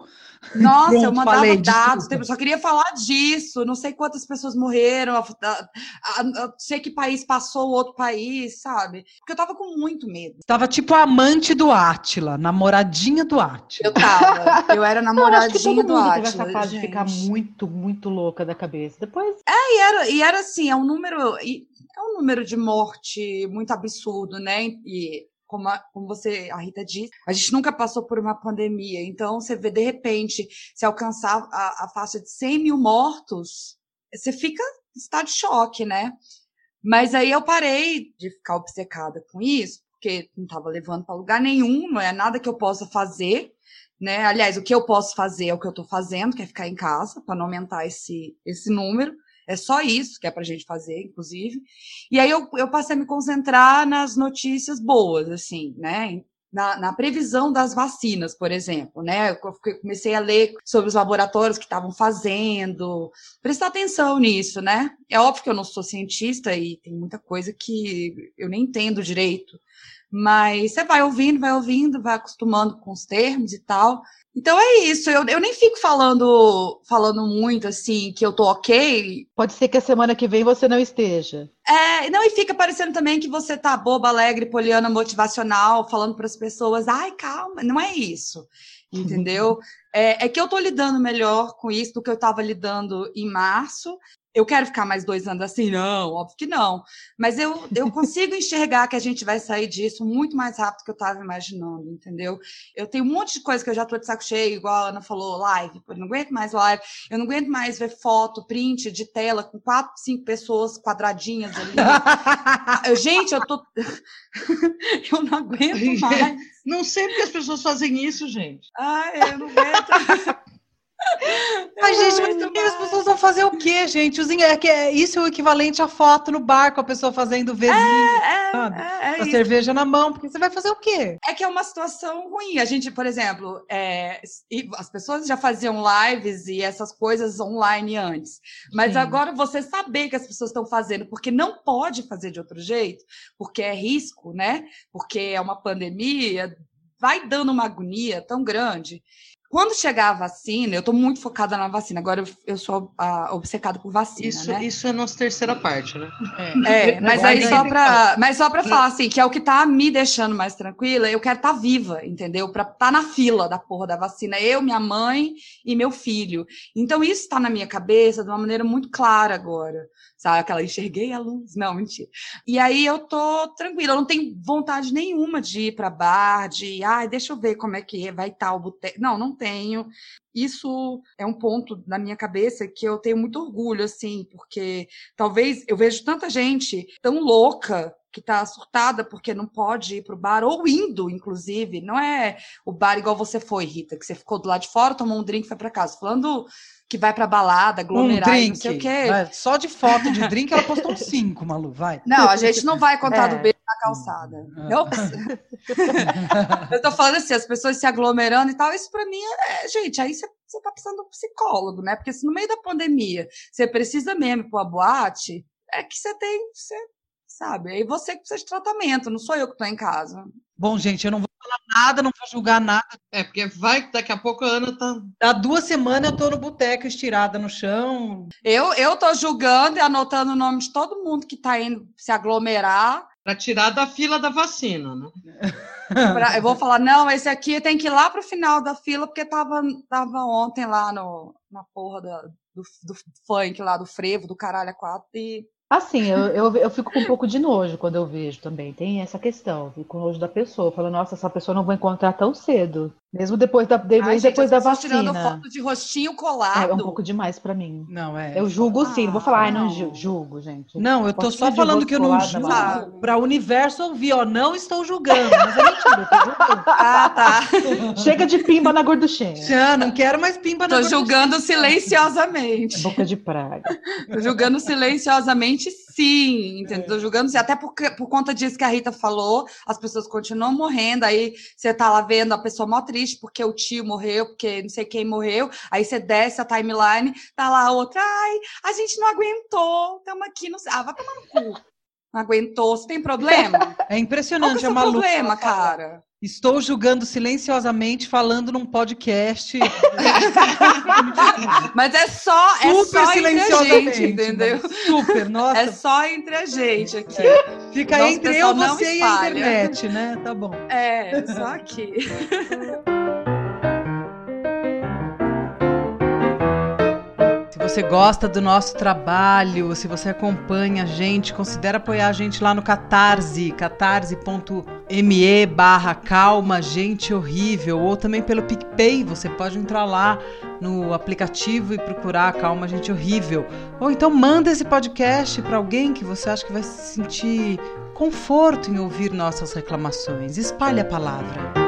Nossa, Pronto, eu mandava dados, eu só queria falar disso. Não sei quantas pessoas morreram, a, a, a, sei que país passou o outro país, sabe? Porque eu tava com muito medo. Tava tipo a amante do Átila, namoradinha do Átila. Eu tava. Eu era [laughs] namoradinha do Átila. Essa fase de ficar muito, muito louca da cabeça. Depois. É, e era, e era assim, é um número. É um número de morte muito absurdo, né? E como, a, como você, a Rita disse, a gente nunca passou por uma pandemia. Então, você vê, de repente, se alcançar a, a faixa de 100 mil mortos, você fica em estado de choque, né? Mas aí eu parei de ficar obcecada com isso, porque não estava levando para lugar nenhum, não é nada que eu possa fazer, né? Aliás, o que eu posso fazer é o que eu estou fazendo, que é ficar em casa, para não aumentar esse, esse número. É só isso que é para a gente fazer, inclusive. E aí eu, eu passei a me concentrar nas notícias boas, assim, né? Na, na, previsão das vacinas, por exemplo, né? Eu comecei a ler sobre os laboratórios que estavam fazendo, prestar atenção nisso, né? É óbvio que eu não sou cientista e tem muita coisa que eu nem entendo direito, mas você vai ouvindo, vai ouvindo, vai acostumando com os termos e tal. Então é isso, eu, eu nem fico falando falando muito assim que eu tô ok. Pode ser que a semana que vem você não esteja. É, não, e fica parecendo também que você tá boba, alegre, poliana, motivacional, falando para as pessoas, ai, calma, não é isso. Entendeu? é, é que eu tô lidando melhor com isso do que eu estava lidando em março eu quero ficar mais dois anos assim? Não, óbvio que não. Mas eu, eu [laughs] consigo enxergar que a gente vai sair disso muito mais rápido do que eu estava imaginando, entendeu? Eu tenho um monte de coisa que eu já estou de saco cheio, igual a Ana falou, live. Eu não aguento mais live. Eu não aguento mais ver foto, print de tela com quatro, cinco pessoas quadradinhas ali. [laughs] eu, gente, eu tô. [laughs] eu não aguento mais. Não sei porque as pessoas fazem isso, gente. Ai, eu não aguento. Ai, gente, mas também as pessoas vão fazer o quê, gente? Os, é que é, isso é o equivalente à foto no bar com a pessoa fazendo vizinho, é, sabe? É, é a cerveja na mão, porque você vai fazer o quê? É que é uma situação ruim. A gente, por exemplo, é, as pessoas já faziam lives e essas coisas online antes. Mas Sim. agora você saber que as pessoas estão fazendo, porque não pode fazer de outro jeito, porque é risco, né? Porque é uma pandemia, vai dando uma agonia tão grande. Quando chegar a vacina, eu estou muito focada na vacina. Agora eu, eu sou a, obcecada por vacina. Isso, né? isso é a nossa terceira parte, né? É, é mas aí só para, mas só para falar assim, que é o que está me deixando mais tranquila. Eu quero estar tá viva, entendeu? Para estar tá na fila da porra da vacina. Eu, minha mãe e meu filho. Então isso está na minha cabeça de uma maneira muito clara agora sabe? Aquela enxerguei a luz. Não, mentira. E aí eu tô tranquila, eu não tenho vontade nenhuma de ir para bar, de, ai, ah, deixa eu ver como é que vai estar o boteco. Não, não tenho. Isso é um ponto na minha cabeça que eu tenho muito orgulho, assim, porque talvez eu vejo tanta gente tão louca que está surtada porque não pode ir para o bar, ou indo, inclusive. Não é o bar igual você foi, Rita, que você ficou do lado de fora, tomou um drink e foi para casa. Falando que vai pra balada, aglomerar, um drink, não sei o quê. Vai, só de foto de drink ela postou [laughs] cinco, Malu, vai. Não, a gente não vai contar é. do beijo na calçada. É. [laughs] Eu, tô falando assim, as pessoas se aglomerando e tal, isso pra mim é, gente, aí você, você tá precisando de um psicólogo, né? Porque se no meio da pandemia você precisa mesmo ir pra boate, é que você tem, você, sabe? Aí você que precisa de tratamento, não sou eu que tô em casa. Bom, gente, eu não vou falar nada, não vou julgar nada. É, porque vai daqui a pouco a Ana tá. Há duas semanas eu tô no boteco estirada no chão. Eu, eu tô julgando e anotando o nome de todo mundo que tá indo se aglomerar. Para tirar da fila da vacina, né? [laughs] pra, eu vou falar, não, esse aqui tem que ir lá pro final da fila, porque tava, tava ontem lá no, na porra da, do, do funk lá, do frevo, do caralho a quatro, e Assim, eu, eu, eu, fico com um pouco de nojo quando eu vejo também. Tem essa questão, fico com nojo da pessoa. Falo, nossa, essa pessoa não vou encontrar tão cedo. Mesmo depois da, mesmo Ai, depois gente, da vacina. tirando foto de rostinho colado. É, um pouco demais para mim. Não, é. Eu julgo sim, não vou falar, ai, não julgo, gente. Não, eu tô só falando que eu não julgo para o universo ouvir, ó, não estou julgando, mas é mentira, eu tô julgando. [laughs] Ah, tá. Chega de pimba na gorduchinha. Já, não quero mais pimba na Tô julgando silenciosamente. Boca de praga. Tô julgando silenciosamente sim, entendeu? Tô julgando sim, até por, por conta disso que a Rita falou, as pessoas continuam morrendo, aí você tá lá vendo a pessoa mó triste porque o tio morreu, porque não sei quem morreu, aí você desce a timeline, tá lá a outra, ai, a gente não aguentou, estamos aqui, no... ah, vai tomar no cu. Não aguentou, você tem problema? [laughs] É impressionante, Qual é, é o problema, cara? Estou julgando silenciosamente, falando num podcast. [laughs] mas é só, é super só entre a gente, entendeu? Super, nossa. É só entre a gente aqui. É. Fica Nosso entre eu, você e a internet, né? Tá bom. É, só aqui. [laughs] você gosta do nosso trabalho, se você acompanha a gente, considere apoiar a gente lá no Catarse, catarse.me barra calma, gente horrível, ou também pelo PicPay, você pode entrar lá no aplicativo e procurar Calma Gente Horrível. Ou então manda esse podcast para alguém que você acha que vai se sentir conforto em ouvir nossas reclamações. Espalhe a palavra.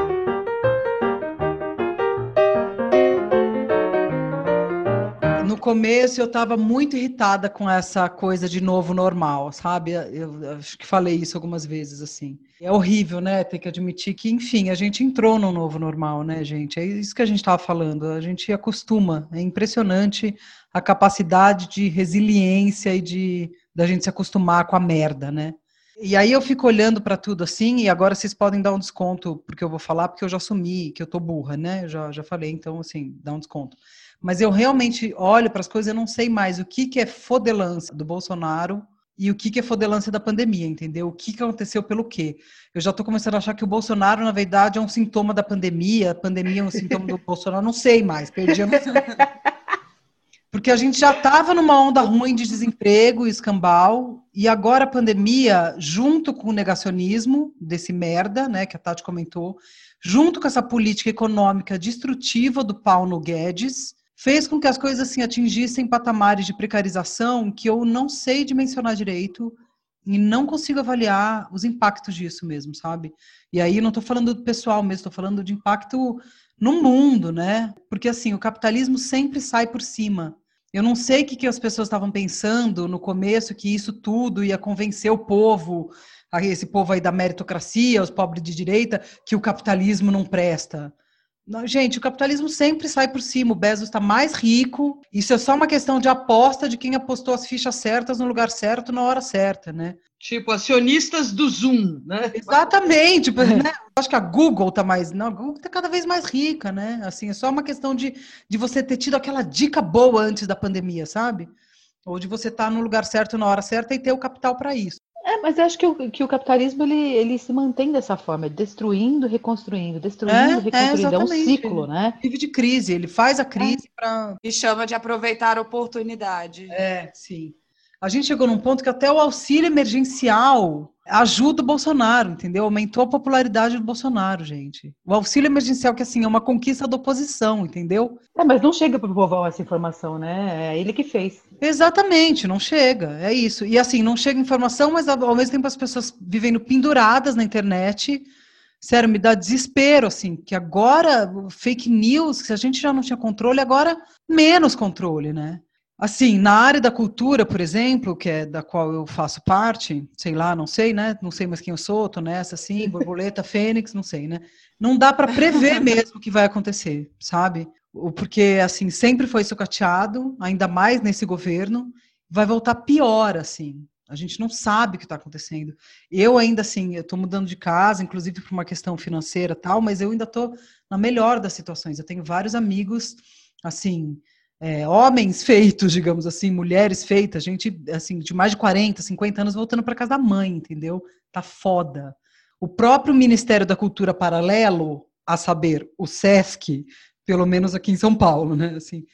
Começo eu estava muito irritada com essa coisa de novo normal, sabe? Eu acho que falei isso algumas vezes assim. É horrível, né? Ter que admitir que, enfim, a gente entrou no novo normal, né, gente? É isso que a gente estava falando. A gente acostuma. É impressionante a capacidade de resiliência e de da gente se acostumar com a merda, né? E aí eu fico olhando para tudo assim, e agora vocês podem dar um desconto, porque eu vou falar, porque eu já assumi que eu tô burra, né? Eu já, já falei, então, assim, dá um desconto mas eu realmente olho para as coisas e não sei mais o que, que é fodelância do Bolsonaro e o que, que é fodelância da pandemia, entendeu? O que, que aconteceu pelo quê? Eu já estou começando a achar que o Bolsonaro, na verdade, é um sintoma da pandemia, a pandemia é um sintoma do Bolsonaro, não sei mais, perdi a noção. [laughs] Porque a gente já estava numa onda ruim de desemprego e escambau, e agora a pandemia, junto com o negacionismo desse merda, né, que a Tati comentou, junto com essa política econômica destrutiva do Paulo Guedes, fez com que as coisas assim atingissem patamares de precarização que eu não sei dimensionar direito e não consigo avaliar os impactos disso mesmo, sabe? E aí não estou falando do pessoal mesmo, estou falando de impacto no mundo, né? Porque assim, o capitalismo sempre sai por cima. Eu não sei o que, que as pessoas estavam pensando no começo, que isso tudo ia convencer o povo, esse povo aí da meritocracia, os pobres de direita, que o capitalismo não presta. Gente, o capitalismo sempre sai por cima. O Bezos está mais rico. Isso é só uma questão de aposta de quem apostou as fichas certas no lugar certo na hora certa, né? Tipo, acionistas do Zoom, né? Exatamente. né? Acho que a Google está mais. Não, a Google está cada vez mais rica, né? Assim, é só uma questão de, de você ter tido aquela dica boa antes da pandemia, sabe? Ou de você estar tá no lugar certo na hora certa e ter o capital para isso. É, mas eu acho que o, que o capitalismo ele, ele se mantém dessa forma, destruindo, reconstruindo, destruindo, é, é reconstruindo. É, é, um ciclo, né? Vive de crise, ele faz a crise é. para. E chama de aproveitar a oportunidade. É, sim a gente chegou num ponto que até o auxílio emergencial ajuda o Bolsonaro, entendeu? Aumentou a popularidade do Bolsonaro, gente. O auxílio emergencial, que assim, é uma conquista da oposição, entendeu? É, mas não chega para o povão essa informação, né? É ele que fez. Exatamente, não chega. É isso. E assim, não chega informação, mas ao mesmo tempo as pessoas vivendo penduradas na internet. Sério, me dá desespero, assim, que agora, fake news, se a gente já não tinha controle, agora menos controle, né? Assim, na área da cultura, por exemplo, que é da qual eu faço parte, sei lá, não sei, né? Não sei mais quem eu sou, tô nessa, assim, [laughs] borboleta, fênix, não sei, né? Não dá para prever [laughs] mesmo o que vai acontecer, sabe? Porque, assim, sempre foi sucateado, ainda mais nesse governo, vai voltar pior, assim. A gente não sabe o que está acontecendo. Eu ainda, assim, eu estou mudando de casa, inclusive por uma questão financeira tal, mas eu ainda estou na melhor das situações. Eu tenho vários amigos, assim, é, homens feitos, digamos assim, mulheres feitas, gente assim de mais de 40, 50 anos voltando para casa da mãe, entendeu? Tá foda. O próprio Ministério da Cultura paralelo, a saber, o SESC, pelo menos aqui em São Paulo, né? Assim,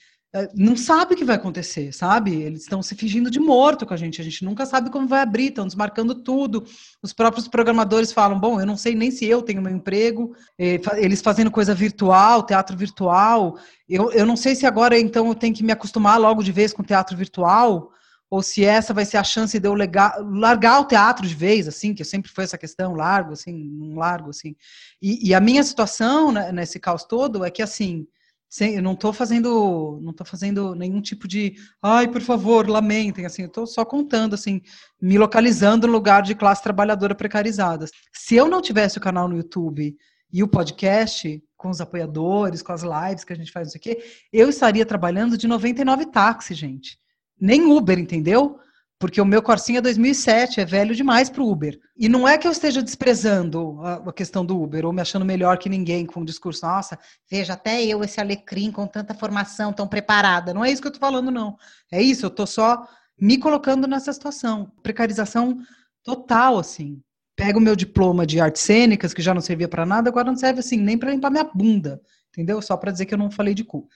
não sabe o que vai acontecer, sabe? Eles estão se fingindo de morto com a gente, a gente nunca sabe como vai abrir, estão desmarcando tudo. Os próprios programadores falam: bom, eu não sei nem se eu tenho meu emprego, é, eles fazendo coisa virtual, teatro virtual. Eu, eu não sei se agora então eu tenho que me acostumar logo de vez com teatro virtual, ou se essa vai ser a chance de eu legar, largar o teatro de vez, assim, que sempre foi essa questão, largo, assim, não largo, assim. E, e a minha situação né, nesse caos todo é que, assim, sem, eu não estou fazendo, não tô fazendo nenhum tipo de, ai, por favor, lamentem, assim, eu estou só contando, assim, me localizando no lugar de classe trabalhadora precarizada. Se eu não tivesse o canal no YouTube e o podcast, com os apoiadores, com as lives que a gente faz, não sei o quê, eu estaria trabalhando de 99 táxi, gente. Nem Uber, entendeu? Porque o meu Corsinha 2007 é velho demais para o Uber. E não é que eu esteja desprezando a, a, questão do Uber ou me achando melhor que ninguém com o discurso, nossa, veja, até eu, esse alecrim com tanta formação tão preparada. Não é isso que eu estou falando, não. É isso, eu estou só me colocando nessa situação. Precarização total, assim. Pego o meu diploma de artes cênicas, que já não servia para nada, agora não serve assim nem para limpar minha bunda, entendeu? Só para dizer que eu não falei de cu.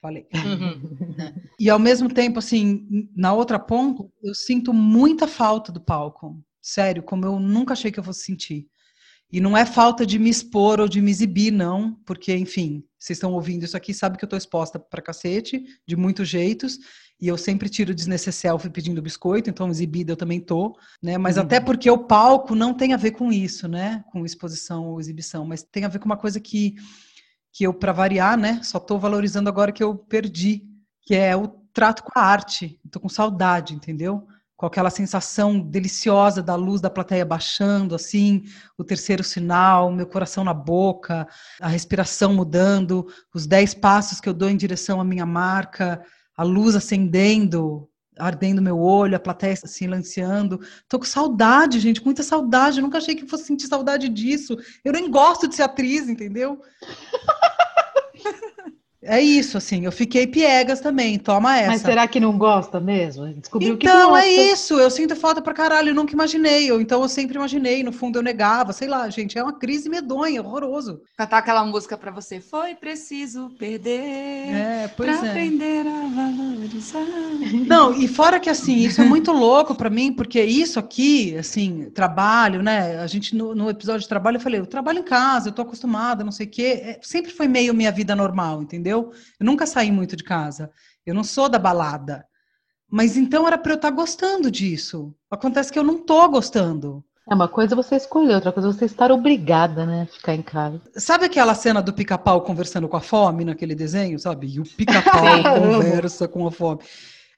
Falei. Uhum. [laughs] E ao mesmo tempo, assim, na outra ponta, eu sinto muita falta do palco. Sério, como eu nunca achei que eu fosse sentir. E não é falta de me expor ou de me exibir, não, porque, enfim, vocês estão ouvindo isso aqui, sabe que eu estou exposta para cacete, de muitos jeitos, e eu sempre tiro desnecessário pedindo biscoito, então exibida eu também tô, né? Mas uhum. até porque o palco não tem a ver com isso, né? Com exposição ou exibição, mas tem a ver com uma coisa que que eu, para variar, né, só estou valorizando agora que eu perdi, que é o trato com a arte. Estou com saudade, entendeu? Com aquela sensação deliciosa da luz da plateia baixando, assim, o terceiro sinal, meu coração na boca, a respiração mudando, os dez passos que eu dou em direção à minha marca, a luz acendendo, ardendo meu olho, a plateia silenciando. Tô com saudade, gente, muita saudade. Eu nunca achei que fosse sentir saudade disso. Eu nem gosto de ser atriz, entendeu? É isso, assim, eu fiquei piegas também, toma essa. Mas será que não gosta mesmo? Descobriu então, que Então, é isso, eu sinto falta pra caralho, eu nunca imaginei, eu, então eu sempre imaginei, no fundo eu negava, sei lá, gente, é uma crise medonha, horroroso. Cantar aquela música pra você, foi preciso perder é, pois pra é. aprender a valorizar. [laughs] Não, e fora que, assim, isso é muito louco pra mim, porque isso aqui, assim, trabalho, né, a gente, no, no episódio de trabalho, eu falei, eu trabalho em casa, eu tô acostumada, não sei o quê, é, sempre foi meio minha vida normal, entendeu? Entendeu? Eu nunca saí muito de casa. Eu não sou da balada. Mas então era para eu estar tá gostando disso. Acontece que eu não tô gostando. É uma coisa você escolher, outra coisa você estar obrigada, né, a ficar em casa. Sabe aquela cena do pica-pau conversando com a fome naquele desenho, sabe? E o pica-pau [laughs] conversa com a fome.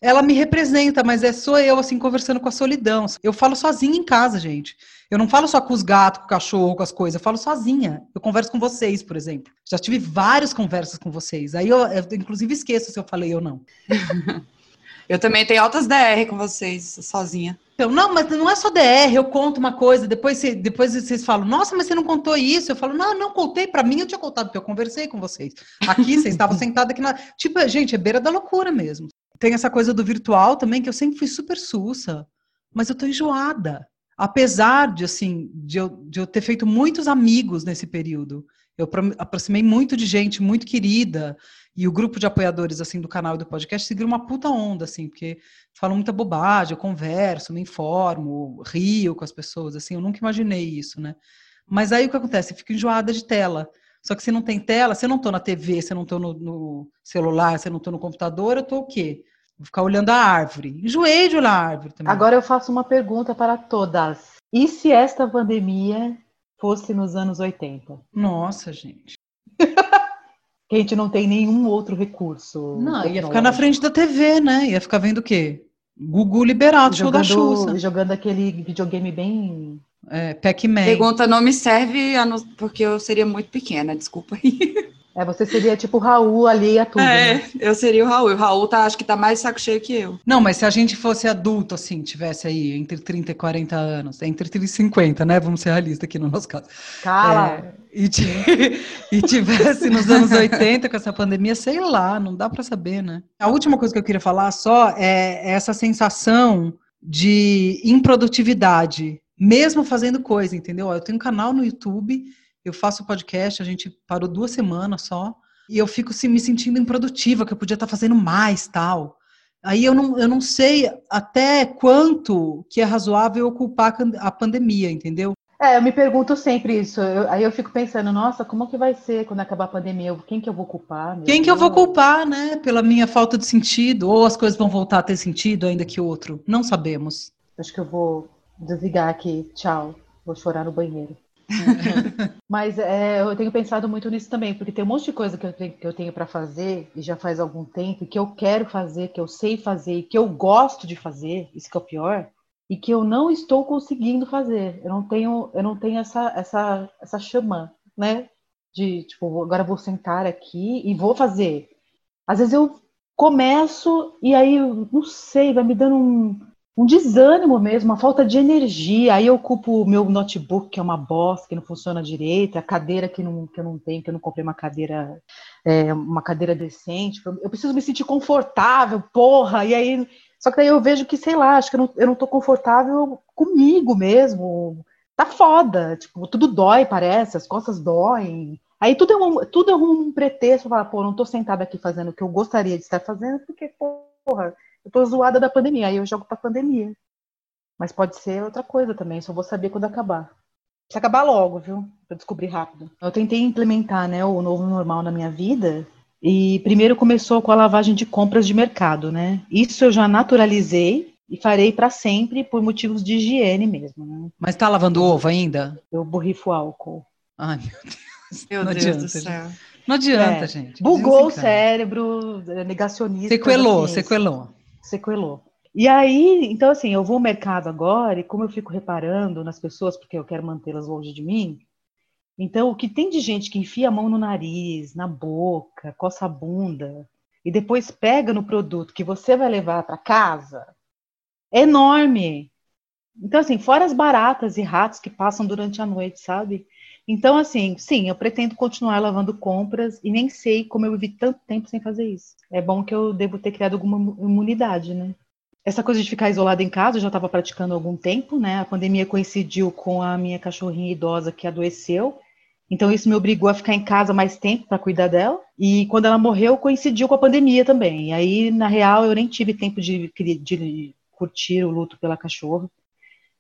Ela me representa, mas é só eu assim conversando com a solidão. Eu falo sozinha em casa, gente. Eu não falo só com os gatos, com o cachorro, com as coisas, eu falo sozinha. Eu converso com vocês, por exemplo. Já tive várias conversas com vocês. Aí eu, eu inclusive esqueço se eu falei ou não. [laughs] Eu também tenho altas DR com vocês, sozinha. Então, não, mas não é só DR, eu conto uma coisa, depois, depois vocês falam, nossa, mas você não contou isso? Eu falo, não, não contei, para mim eu tinha contado, porque eu conversei com vocês. Aqui, vocês [laughs] estavam sentados aqui na. Tipo, gente, é beira da loucura mesmo. Tem essa coisa do virtual também, que eu sempre fui super sussa, mas eu tô enjoada. Apesar de, assim, de eu, de eu ter feito muitos amigos nesse período. Eu aproximei muito de gente muito querida, e o grupo de apoiadores, assim, do canal e do podcast seguiram uma puta onda, assim, porque falam muita bobagem, eu converso, me informo, rio com as pessoas, assim, eu nunca imaginei isso, né? Mas aí o que acontece? Eu fico enjoada de tela. Só que se não tem tela, se eu não tô na TV, se eu não tô no, no celular, se eu não tô no computador, eu tô o quê? Vou ficar olhando a árvore. Enjoei de olhar a árvore também. Agora eu faço uma pergunta para todas. E se esta pandemia fosse nos anos 80? Nossa, gente. [laughs] que a gente não tem nenhum outro recurso. Não, ia ficar na frente da TV, né? Ia ficar vendo o quê? Gugu liberado, jogando, show da Xuxa. Jogando aquele videogame bem... É, Pac-Man. Pergunta não me serve porque eu seria muito pequena, desculpa aí. [laughs] É, você seria tipo o Raul ali a tudo. É, né? eu seria o Raul. O Raul tá, acho que tá mais saco cheio que eu. Não, mas se a gente fosse adulto, assim, tivesse aí entre 30 e 40 anos, entre 30 e 50, né? Vamos ser realistas aqui no nosso caso. Cala! É, e, [laughs] e tivesse nos anos 80 com essa pandemia, sei lá, não dá para saber, né? A última coisa que eu queria falar só é essa sensação de improdutividade, mesmo fazendo coisa, entendeu? Eu tenho um canal no YouTube eu faço podcast, a gente parou duas semanas só, e eu fico assim, me sentindo improdutiva, que eu podia estar fazendo mais, tal. Aí eu não, eu não sei até quanto que é razoável ocupar a pandemia, entendeu? É, eu me pergunto sempre isso. Eu, aí eu fico pensando, nossa, como que vai ser quando acabar a pandemia? Quem que eu vou culpar? Quem Deus? que eu vou culpar, né? Pela minha falta de sentido? Ou as coisas vão voltar a ter sentido ainda que outro? Não sabemos. Acho que eu vou desligar aqui. Tchau. Vou chorar no banheiro. [laughs] Mas é, eu tenho pensado muito nisso também, porque tem um monte de coisa que eu tenho, tenho para fazer, e já faz algum tempo, que eu quero fazer, que eu sei fazer, que eu gosto de fazer, isso que é o pior, e que eu não estou conseguindo fazer. Eu não tenho, eu não tenho essa, essa, essa chama, né? De, tipo, agora vou sentar aqui e vou fazer. Às vezes eu começo e aí, não sei, vai me dando um, um desânimo mesmo, uma falta de energia. Aí eu ocupo o meu notebook, que é uma bosta, que não funciona direito, a cadeira que, não, que eu não tenho, que eu não comprei uma cadeira, é, uma cadeira decente. Eu preciso me sentir confortável, porra. E aí, só que daí eu vejo que, sei lá, acho que eu não, eu não tô confortável comigo mesmo. Tá foda, tipo, tudo dói, parece, as costas doem. Aí tudo é um, tudo é um pretexto para falar, pô, não tô sentada aqui fazendo o que eu gostaria de estar fazendo, porque, porra, eu tô zoada da pandemia, aí eu jogo pra pandemia. Mas pode ser outra coisa também, só vou saber quando acabar. Precisa acabar logo, viu? Pra descobrir rápido. Eu tentei implementar, né, o novo normal na minha vida. E primeiro começou com a lavagem de compras de mercado, né? Isso eu já naturalizei e farei para sempre por motivos de higiene mesmo, né? Mas tá lavando ovo ainda? Eu borrifo álcool. Ai, meu Deus. Meu Não Deus adianta, do céu. Não adianta, é, gente. Bugou o cérebro, é, negacionista. Sequelou, assim, sequelou sequelou. E aí, então assim, eu vou ao mercado agora e como eu fico reparando nas pessoas, porque eu quero mantê-las longe de mim, então o que tem de gente que enfia a mão no nariz, na boca, coça a bunda e depois pega no produto que você vai levar para casa, é enorme. Então assim, fora as baratas e ratos que passam durante a noite, sabe? Então, assim, sim, eu pretendo continuar lavando compras e nem sei como eu vivi tanto tempo sem fazer isso. É bom que eu devo ter criado alguma imunidade, né? Essa coisa de ficar isolada em casa eu já estava praticando há algum tempo, né? A pandemia coincidiu com a minha cachorrinha idosa que adoeceu. Então isso me obrigou a ficar em casa mais tempo para cuidar dela. E quando ela morreu, coincidiu com a pandemia também. E aí, na real, eu nem tive tempo de, de curtir o luto pela cachorra.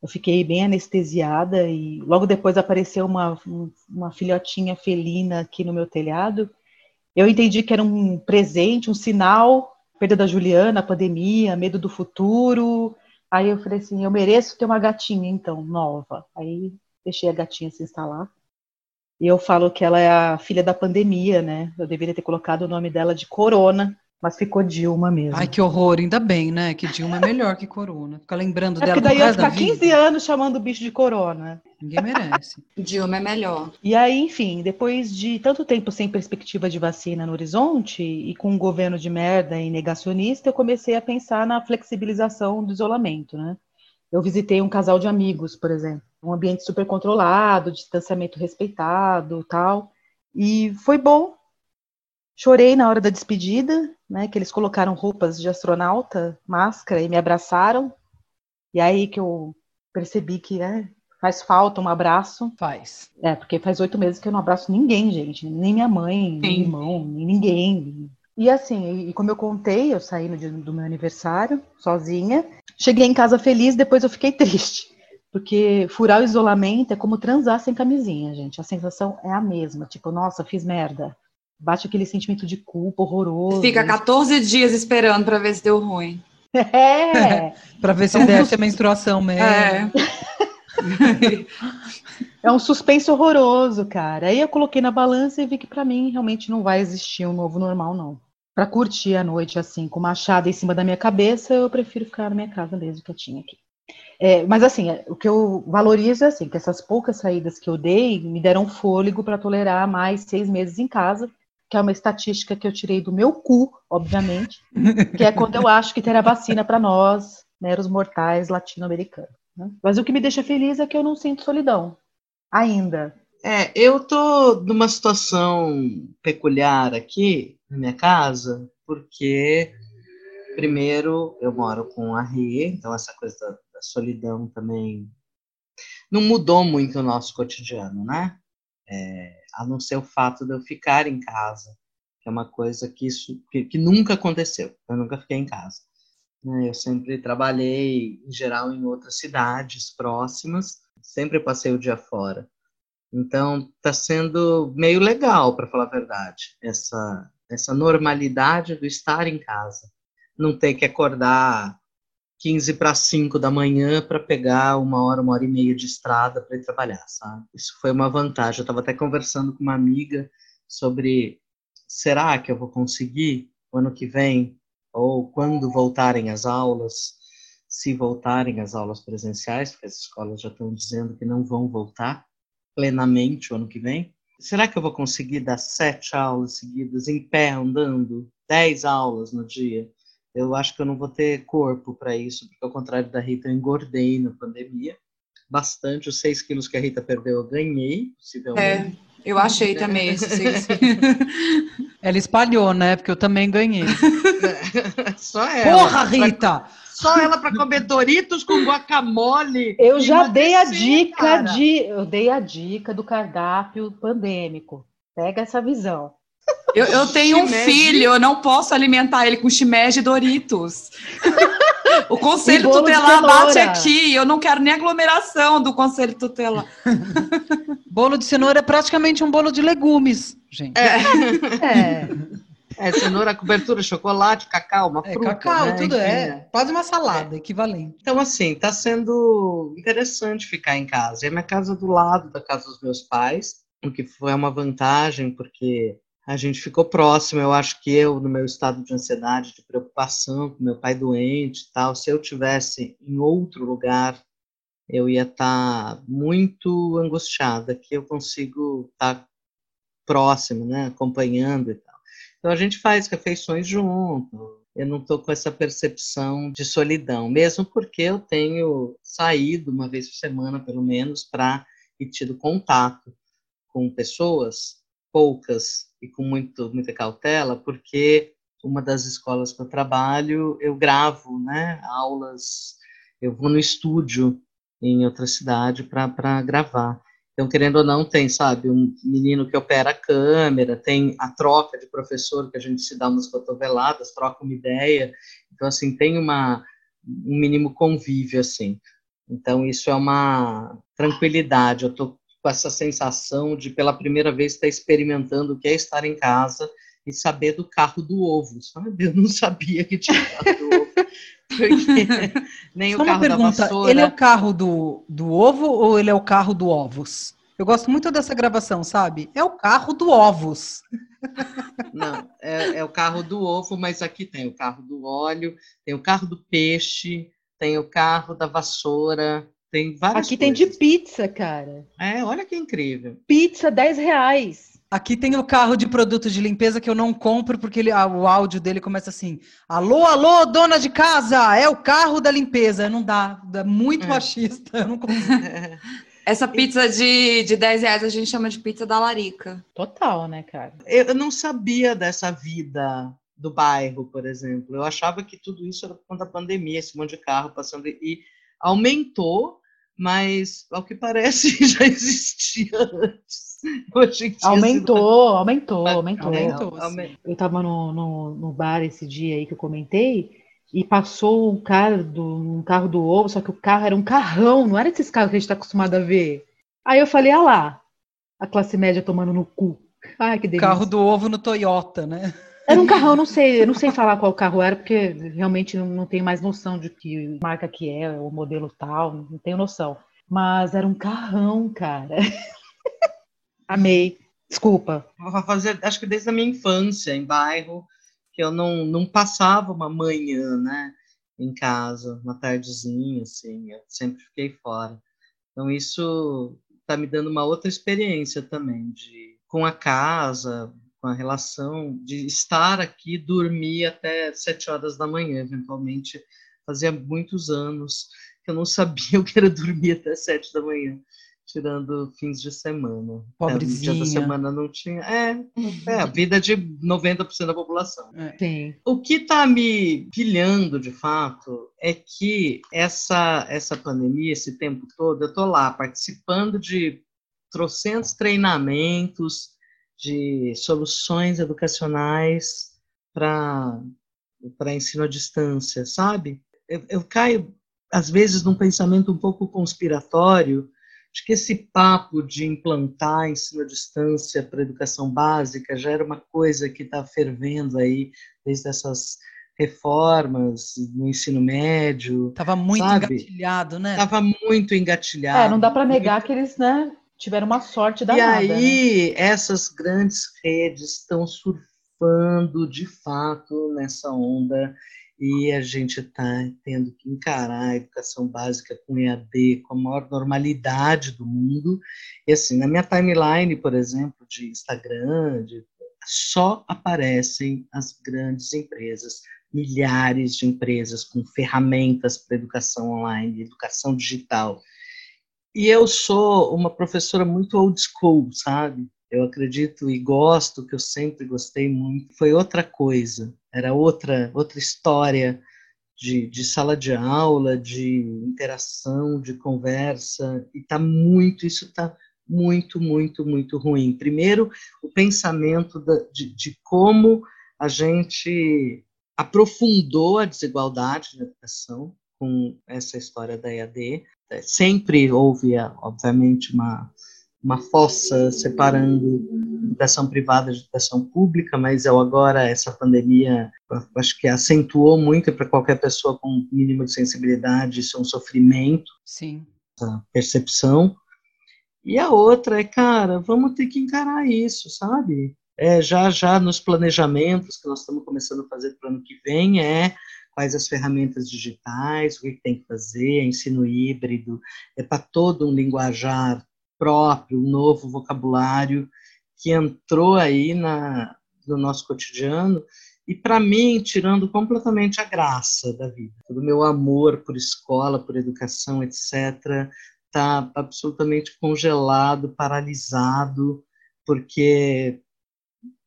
Eu fiquei bem anestesiada e logo depois apareceu uma, uma filhotinha felina aqui no meu telhado. Eu entendi que era um presente, um sinal perda da Juliana, pandemia, medo do futuro. Aí eu falei assim, eu mereço ter uma gatinha, então, nova. Aí deixei a gatinha se instalar. E eu falo que ela é a filha da pandemia, né? Eu deveria ter colocado o nome dela de Corona, mas ficou Dilma mesmo. Ai, que horror, ainda bem, né? Que Dilma é melhor que Corona. Fica lembrando é dela porque daí ia ficar 15 anos chamando o bicho de Corona. Ninguém merece. [laughs] Dilma é melhor. E aí, enfim, depois de tanto tempo sem perspectiva de vacina no horizonte e com um governo de merda e negacionista, eu comecei a pensar na flexibilização do isolamento, né? Eu visitei um casal de amigos, por exemplo, um ambiente super controlado, distanciamento respeitado, tal. E foi bom, Chorei na hora da despedida, né? Que eles colocaram roupas de astronauta, máscara e me abraçaram. E aí que eu percebi que né, faz falta um abraço. Faz. É, porque faz oito meses que eu não abraço ninguém, gente. Nem minha mãe, nem meu irmão, nem ninguém. E assim, e como eu contei, eu saí no dia do meu aniversário, sozinha. Cheguei em casa feliz, depois eu fiquei [laughs] triste. Porque furar o isolamento é como transar sem camisinha, gente. A sensação é a mesma. Tipo, nossa, fiz merda bate aquele sentimento de culpa horroroso. Fica 14 dias esperando para ver se deu ruim. É. [laughs] para ver se então, deve ser menstruação mesmo. É. [laughs] é um suspense horroroso, cara. Aí eu coloquei na balança e vi que para mim realmente não vai existir um novo normal, não. Para curtir a noite assim, com machado em cima da minha cabeça, eu prefiro ficar na minha casa mesmo, quietinha aqui. É, mas assim, é, o que eu valorizo é assim, que essas poucas saídas que eu dei me deram fôlego para tolerar mais seis meses em casa, que é uma estatística que eu tirei do meu cu, obviamente, que é quando eu acho que terá vacina para nós, meros mortais latino-americanos. Né? Mas o que me deixa feliz é que eu não sinto solidão, ainda. É, eu tô numa situação peculiar aqui na minha casa, porque primeiro eu moro com a Rê, então essa coisa da, da solidão também não mudou muito o nosso cotidiano, né? É, a não ser o fato de eu ficar em casa, que é uma coisa que, isso, que, que nunca aconteceu. Eu nunca fiquei em casa. Né? Eu sempre trabalhei, em geral, em outras cidades próximas, sempre passei o dia fora. Então, está sendo meio legal, para falar a verdade, essa, essa normalidade do estar em casa. Não ter que acordar 15 para 5 da manhã para pegar uma hora, uma hora e meia de estrada para ir trabalhar, sabe? Isso foi uma vantagem. Eu estava até conversando com uma amiga sobre será que eu vou conseguir o ano que vem ou quando voltarem as aulas, se voltarem as aulas presenciais, porque as escolas já estão dizendo que não vão voltar plenamente o ano que vem. Será que eu vou conseguir dar sete aulas seguidas em pé, andando, dez aulas no dia? Eu acho que eu não vou ter corpo para isso, porque ao contrário da Rita, eu engordei na pandemia bastante. Os seis quilos que a Rita perdeu, eu ganhei, possivelmente. É, eu achei também esses seis [laughs] Ela espalhou, né? Porque eu também ganhei. [laughs] Só ela. Porra, Rita! Pra, só ela para comer Doritos com guacamole. Eu já dei a dica cara. de, eu dei a dica do cardápio pandêmico. Pega essa visão. Eu, eu tenho um filho, eu não posso alimentar ele com shimeji Doritos. O [laughs] conselho tutelar bate aqui, eu não quero nem aglomeração do conselho tutelar. [laughs] bolo de cenoura é praticamente um bolo de legumes, gente. É. é. É, cenoura, cobertura, chocolate, cacau, uma é, fruta. Cacau, né? tudo é. Quase uma salada, é. equivalente. Então, assim, está sendo interessante ficar em casa. É minha casa do lado da casa dos meus pais, o que foi uma vantagem, porque a gente ficou próximo. Eu acho que eu, no meu estado de ansiedade, de preocupação com meu pai doente e tal, se eu tivesse em outro lugar, eu ia estar tá muito angustiada. Que eu consigo estar tá próximo, né, acompanhando e tal. Então a gente faz refeições junto. Eu não estou com essa percepção de solidão, mesmo porque eu tenho saído uma vez por semana, pelo menos, para e tido contato com pessoas, poucas e com muito, muita cautela, porque uma das escolas que eu trabalho, eu gravo né, aulas, eu vou no estúdio em outra cidade para gravar. Então, querendo ou não, tem, sabe, um menino que opera a câmera, tem a troca de professor que a gente se dá umas cotoveladas, troca uma ideia. Então, assim, tem uma, um mínimo convívio, assim. Então, isso é uma tranquilidade. Eu estou com essa sensação de, pela primeira vez, estar experimentando o que é estar em casa e saber do carro do ovo, sabe? Eu não sabia que tinha carro do ovo. [laughs] Porque nem Só o uma carro da pergunta, vassoura. ele é o carro do, do ovo ou ele é o carro do ovos? Eu gosto muito dessa gravação, sabe? É o carro do ovos. Não, é, é o carro do ovo, mas aqui tem o carro do óleo, tem o carro do peixe, tem o carro da vassoura, tem várias Aqui tem de coisas. pizza, cara. É, olha que incrível. Pizza, 10 reais. Aqui tem o carro de produto de limpeza que eu não compro porque ele, ah, o áudio dele começa assim: Alô, alô, dona de casa, é o carro da limpeza. Não dá, é muito É. machista. Eu não [laughs] consigo. Essa pizza de, de 10 reais a gente chama de pizza da larica. Total, né, cara? Eu não sabia dessa vida do bairro, por exemplo. Eu achava que tudo isso era por conta da pandemia, esse monte de carro passando. E aumentou, mas ao que parece [laughs] já existia antes. Aumentou, aumentou, Mas- aumentou. Aumentou. sido- aume- Eu tava no, no, no bar esse dia aí que eu comentei e passou um cara do um carro do ovo, só que o carro era um carrão, não era esses carros que a gente tá acostumado a ver. Aí eu falei, ah lá, a classe média tomando no cu. [laughs] Ai, que delícia. Carro do ovo no Toyota, né? Era um carrão, não sei, eu não sei falar qual carro era, porque realmente não, não tenho mais noção de que marca que é, o modelo tal, não tenho noção. Mas era um carrão, cara. [laughs] Amei. Desculpa. Fazer, acho que desde a minha infância, em bairro, que eu não, não passava uma manhã, né, em casa, uma tardezinha, assim, eu sempre fiquei fora. Então, isso está me dando uma outra experiência também, de, com a casa, com a relação, de estar aqui, dormir até sete horas da manhã, eventualmente, fazia muitos anos que eu não sabia [laughs] o que era dormir até sete da manhã tirando fins de semana. É, no dia Pobrezinha. da semana não tinha. É, é a vida de 90% da população. Sim. O que está me pilhando, de fato, é que essa, essa pandemia, esse tempo todo, eu estou lá participando de trocentos treinamentos, de soluções educacionais para ensino à distância, sabe? Eu, eu caio, às vezes, num pensamento um pouco conspiratório de que esse papo de implantar ensino à distância para educação básica já era uma coisa que está fervendo aí desde essas reformas no ensino médio. Tava muito Sabe? engatilhado, né? Estava muito engatilhado. É, não dá para negar que eles, né, tiveram uma sorte E danada. né? aí, essas grandes redes estão surfando de fato nessa onda e a gente está tendo que encarar a educação básica com EAD com a maior normalidade do mundo. E assim, na minha timeline, por exemplo, de Instagram, de- só aparecem as grandes empresas, milhares de empresas com ferramentas para educação online, educação digital. E eu sou uma professora muito old school, sabe? Eu acredito e gosto, que eu sempre gostei muito. Foi outra coisa, era outra, outra história de, de sala de aula, de interação, de conversa. E tá muito, isso está muito, muito, muito ruim. Primeiro, o pensamento da, de, de como a gente aprofundou a desigualdade na educação com essa história da EAD. É, Sempre houve, ah, obviamente, uma, uma fossa separando educação privada de educação pública, mas eu agora, essa pandemia, acho que acentuou muito para qualquer pessoa com um mínimo de sensibilidade, isso é um sofrimento, Sim. essa percepção. E a outra é, cara, vamos ter que encarar isso, sabe? É, já já nos planejamentos que nós estamos começando a fazer para o ano que vem é quais as ferramentas digitais, o que tem que fazer, é ensino híbrido, é para todo um linguajar próprio, um novo vocabulário que entrou aí na, no nosso cotidiano e para mim tirando completamente a graça da vida, todo o meu amor por escola, por educação, etc está absolutamente congelado, paralisado, porque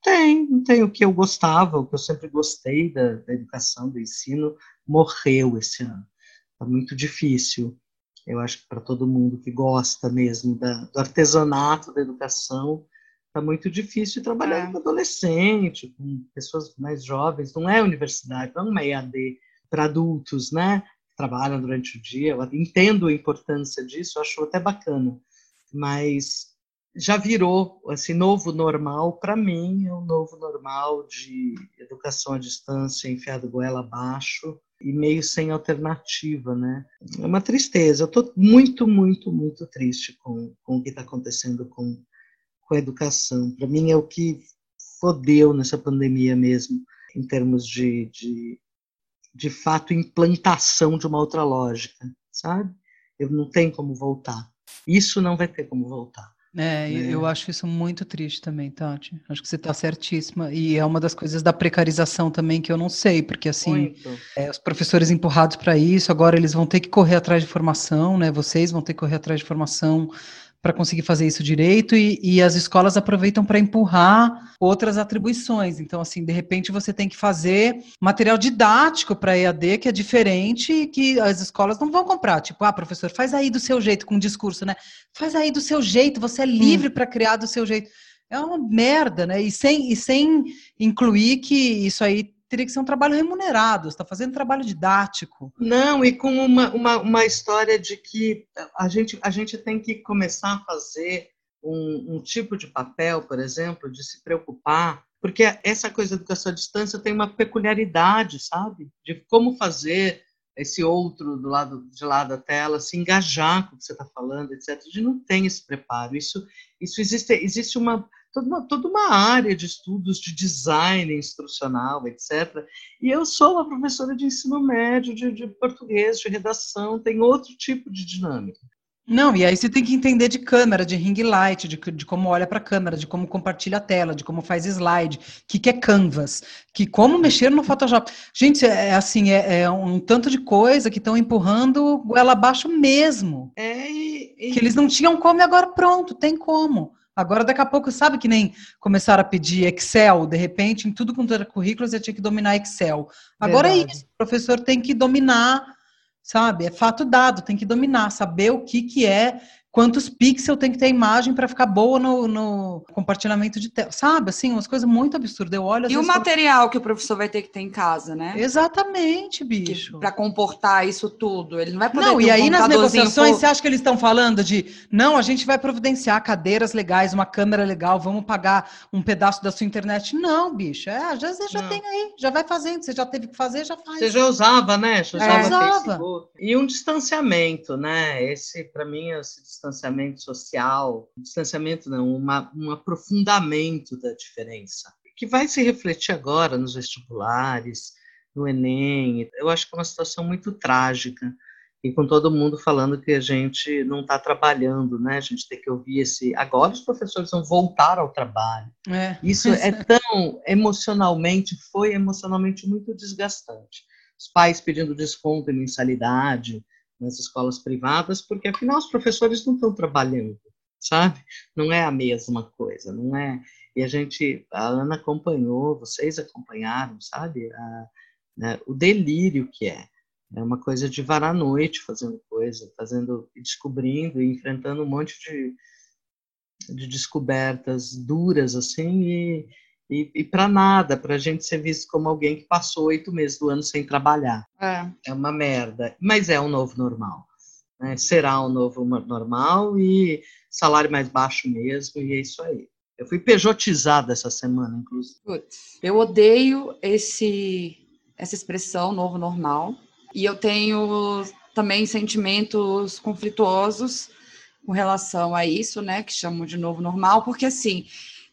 tem, tem o que eu gostava, o que eu sempre gostei da, da educação, do ensino, morreu esse ano. Está muito difícil. Eu acho que para todo mundo que gosta mesmo da, do artesanato da educação, está muito difícil trabalhar É. com adolescente, com pessoas mais jovens. Não é universidade, não é uma EAD para adultos, né? trabalham durante o dia, eu entendo a importância disso, acho até bacana, mas já virou esse novo normal, para mim, é um novo normal de educação à distância, enfiado goela abaixo e meio sem alternativa, né? É uma tristeza. Eu estou muito, muito, muito triste com, com o que está acontecendo com, com a educação. Para mim é o que fodeu nessa pandemia mesmo, em termos de, de, de fato, implantação de uma outra lógica, sabe? Eu não tenho como voltar. Isso não vai ter como voltar. É, né? eu acho isso muito triste também, Tati. Acho que você está certíssima. E é uma das coisas da precarização também que eu não sei, porque assim, é, os professores empurrados para isso, agora eles vão ter que correr atrás de formação, né? Vocês vão ter que correr atrás de formação para conseguir fazer isso direito e, e as escolas aproveitam para empurrar outras atribuições. Então, assim, de repente você tem que fazer material didático para EAD que é diferente e que as escolas não vão comprar. Tipo, ah, professor, faz aí do seu jeito com o discurso, né? Faz aí do seu jeito, você é livre para criar do seu jeito. É uma merda, né? E sem, e sem incluir que isso aí teria que ser um trabalho remunerado, está fazendo trabalho didático. Não, e com uma, uma, uma história de que a gente, a gente tem que começar a fazer um, um tipo de papel, por exemplo, de se preocupar, porque essa coisa da educação à distância tem uma peculiaridade, sabe? De como fazer esse outro do lado de lá da tela se engajar com o que você está falando, etc. A gente não tem esse preparo. Isso, isso existe, existe uma toda uma, toda uma área de estudos de design instrucional, etc. E eu sou uma professora de ensino médio, de, de português, de redação, tem outro tipo de dinâmica. Não, e aí você tem que entender de câmera, de ring light, de, de como olha para a câmera, de como compartilha a tela, de como faz slide, o que, que é canvas, que como mexer no Photoshop. Gente, é, é assim, é, é um tanto de coisa que estão empurrando goela abaixo mesmo. É, e, e... Que eles não tinham como e agora pronto, tem como. Agora, daqui a pouco, sabe que nem começaram a pedir Excel, de repente, em tudo quanto era currículo, você tinha que dominar Excel. Agora é Verdade. é isso, o professor tem que dominar, sabe? É fato dado, tem que dominar, saber o que, que é quantos pixels tem que ter a imagem para ficar boa no, no, compartilhamento de tela. Sabe, assim, umas coisas muito absurdas. Eu olho, e o material que o professor vai ter que ter em casa, né? Exatamente, bicho. Para comportar isso tudo. Ele não vai poder Não, e aí nas negociações, por... você acha que eles estão falando de não, a gente vai providenciar cadeiras legais, uma câmera legal, vamos pagar um pedaço da sua internet. Não, bicho. É, já, você já não. tem aí, já vai fazendo. Você já teve que fazer, já faz. Você já usava, né? Já é. usava. E um distanciamento, né? Esse, para mim, esse distanciamento social, distanciamento não, uma, um aprofundamento da diferença, que vai se refletir agora nos vestibulares, no Enem. Eu acho que é uma situação muito trágica e com todo mundo falando que a gente não está trabalhando, né? A gente tem que ouvir esse. Agora os professores vão voltar ao trabalho. É. Isso é tão emocionalmente, foi emocionalmente muito desgastante. Os pais pedindo desconto em mensalidade, nas escolas privadas, porque afinal os professores não estão trabalhando, sabe? Não é a mesma coisa, não é. E a gente, a Ana acompanhou, vocês acompanharam, sabe? A, né, o delírio que é. É uma coisa de varar à noite fazendo coisa, fazendo, descobrindo e enfrentando um monte de, de descobertas duras, assim, e, e, e para nada, para a gente ser visto como alguém que passou oito meses do ano sem trabalhar. É. é uma merda. Mas é o um novo normal. Né? Será o um novo normal e salário mais baixo mesmo, e é isso aí. Eu fui pejotizada essa semana, inclusive. Putz, eu odeio esse, essa expressão novo normal. E eu tenho também sentimentos conflituosos com relação a isso, né, que chamam de novo normal, porque assim,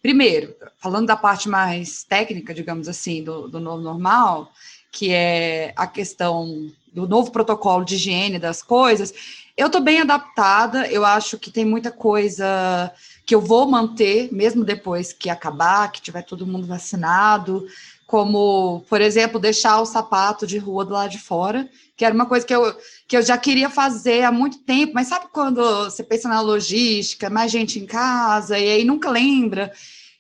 Primeiro, falando da parte mais técnica, digamos assim, do, do novo normal, que é a questão do novo protocolo de higiene das coisas, eu estou bem adaptada, eu acho que tem muita coisa que eu vou manter, mesmo depois que acabar, que tiver todo mundo vacinado, como, por exemplo, deixar o sapato de rua do lado de fora, que era uma coisa que eu, que eu já queria fazer há muito tempo, mas sabe quando você pensa na logística, mais gente em casa, e aí nunca lembra.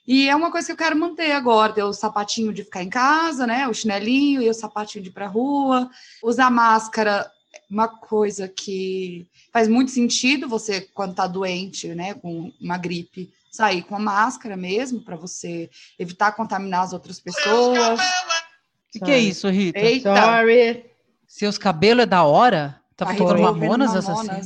E é uma coisa que eu quero manter agora, ter o sapatinho de ficar em casa, né? O chinelinho e o sapatinho de ir para rua. Usar máscara, uma coisa que faz muito sentido você, quando está doente, né, com uma gripe, sair com a máscara mesmo, para você evitar contaminar as outras pessoas. O que, que, é isso, Rita? Eita. Sorry. Seus cabelos é da hora? Tava tá tocando Mamonas essa cena?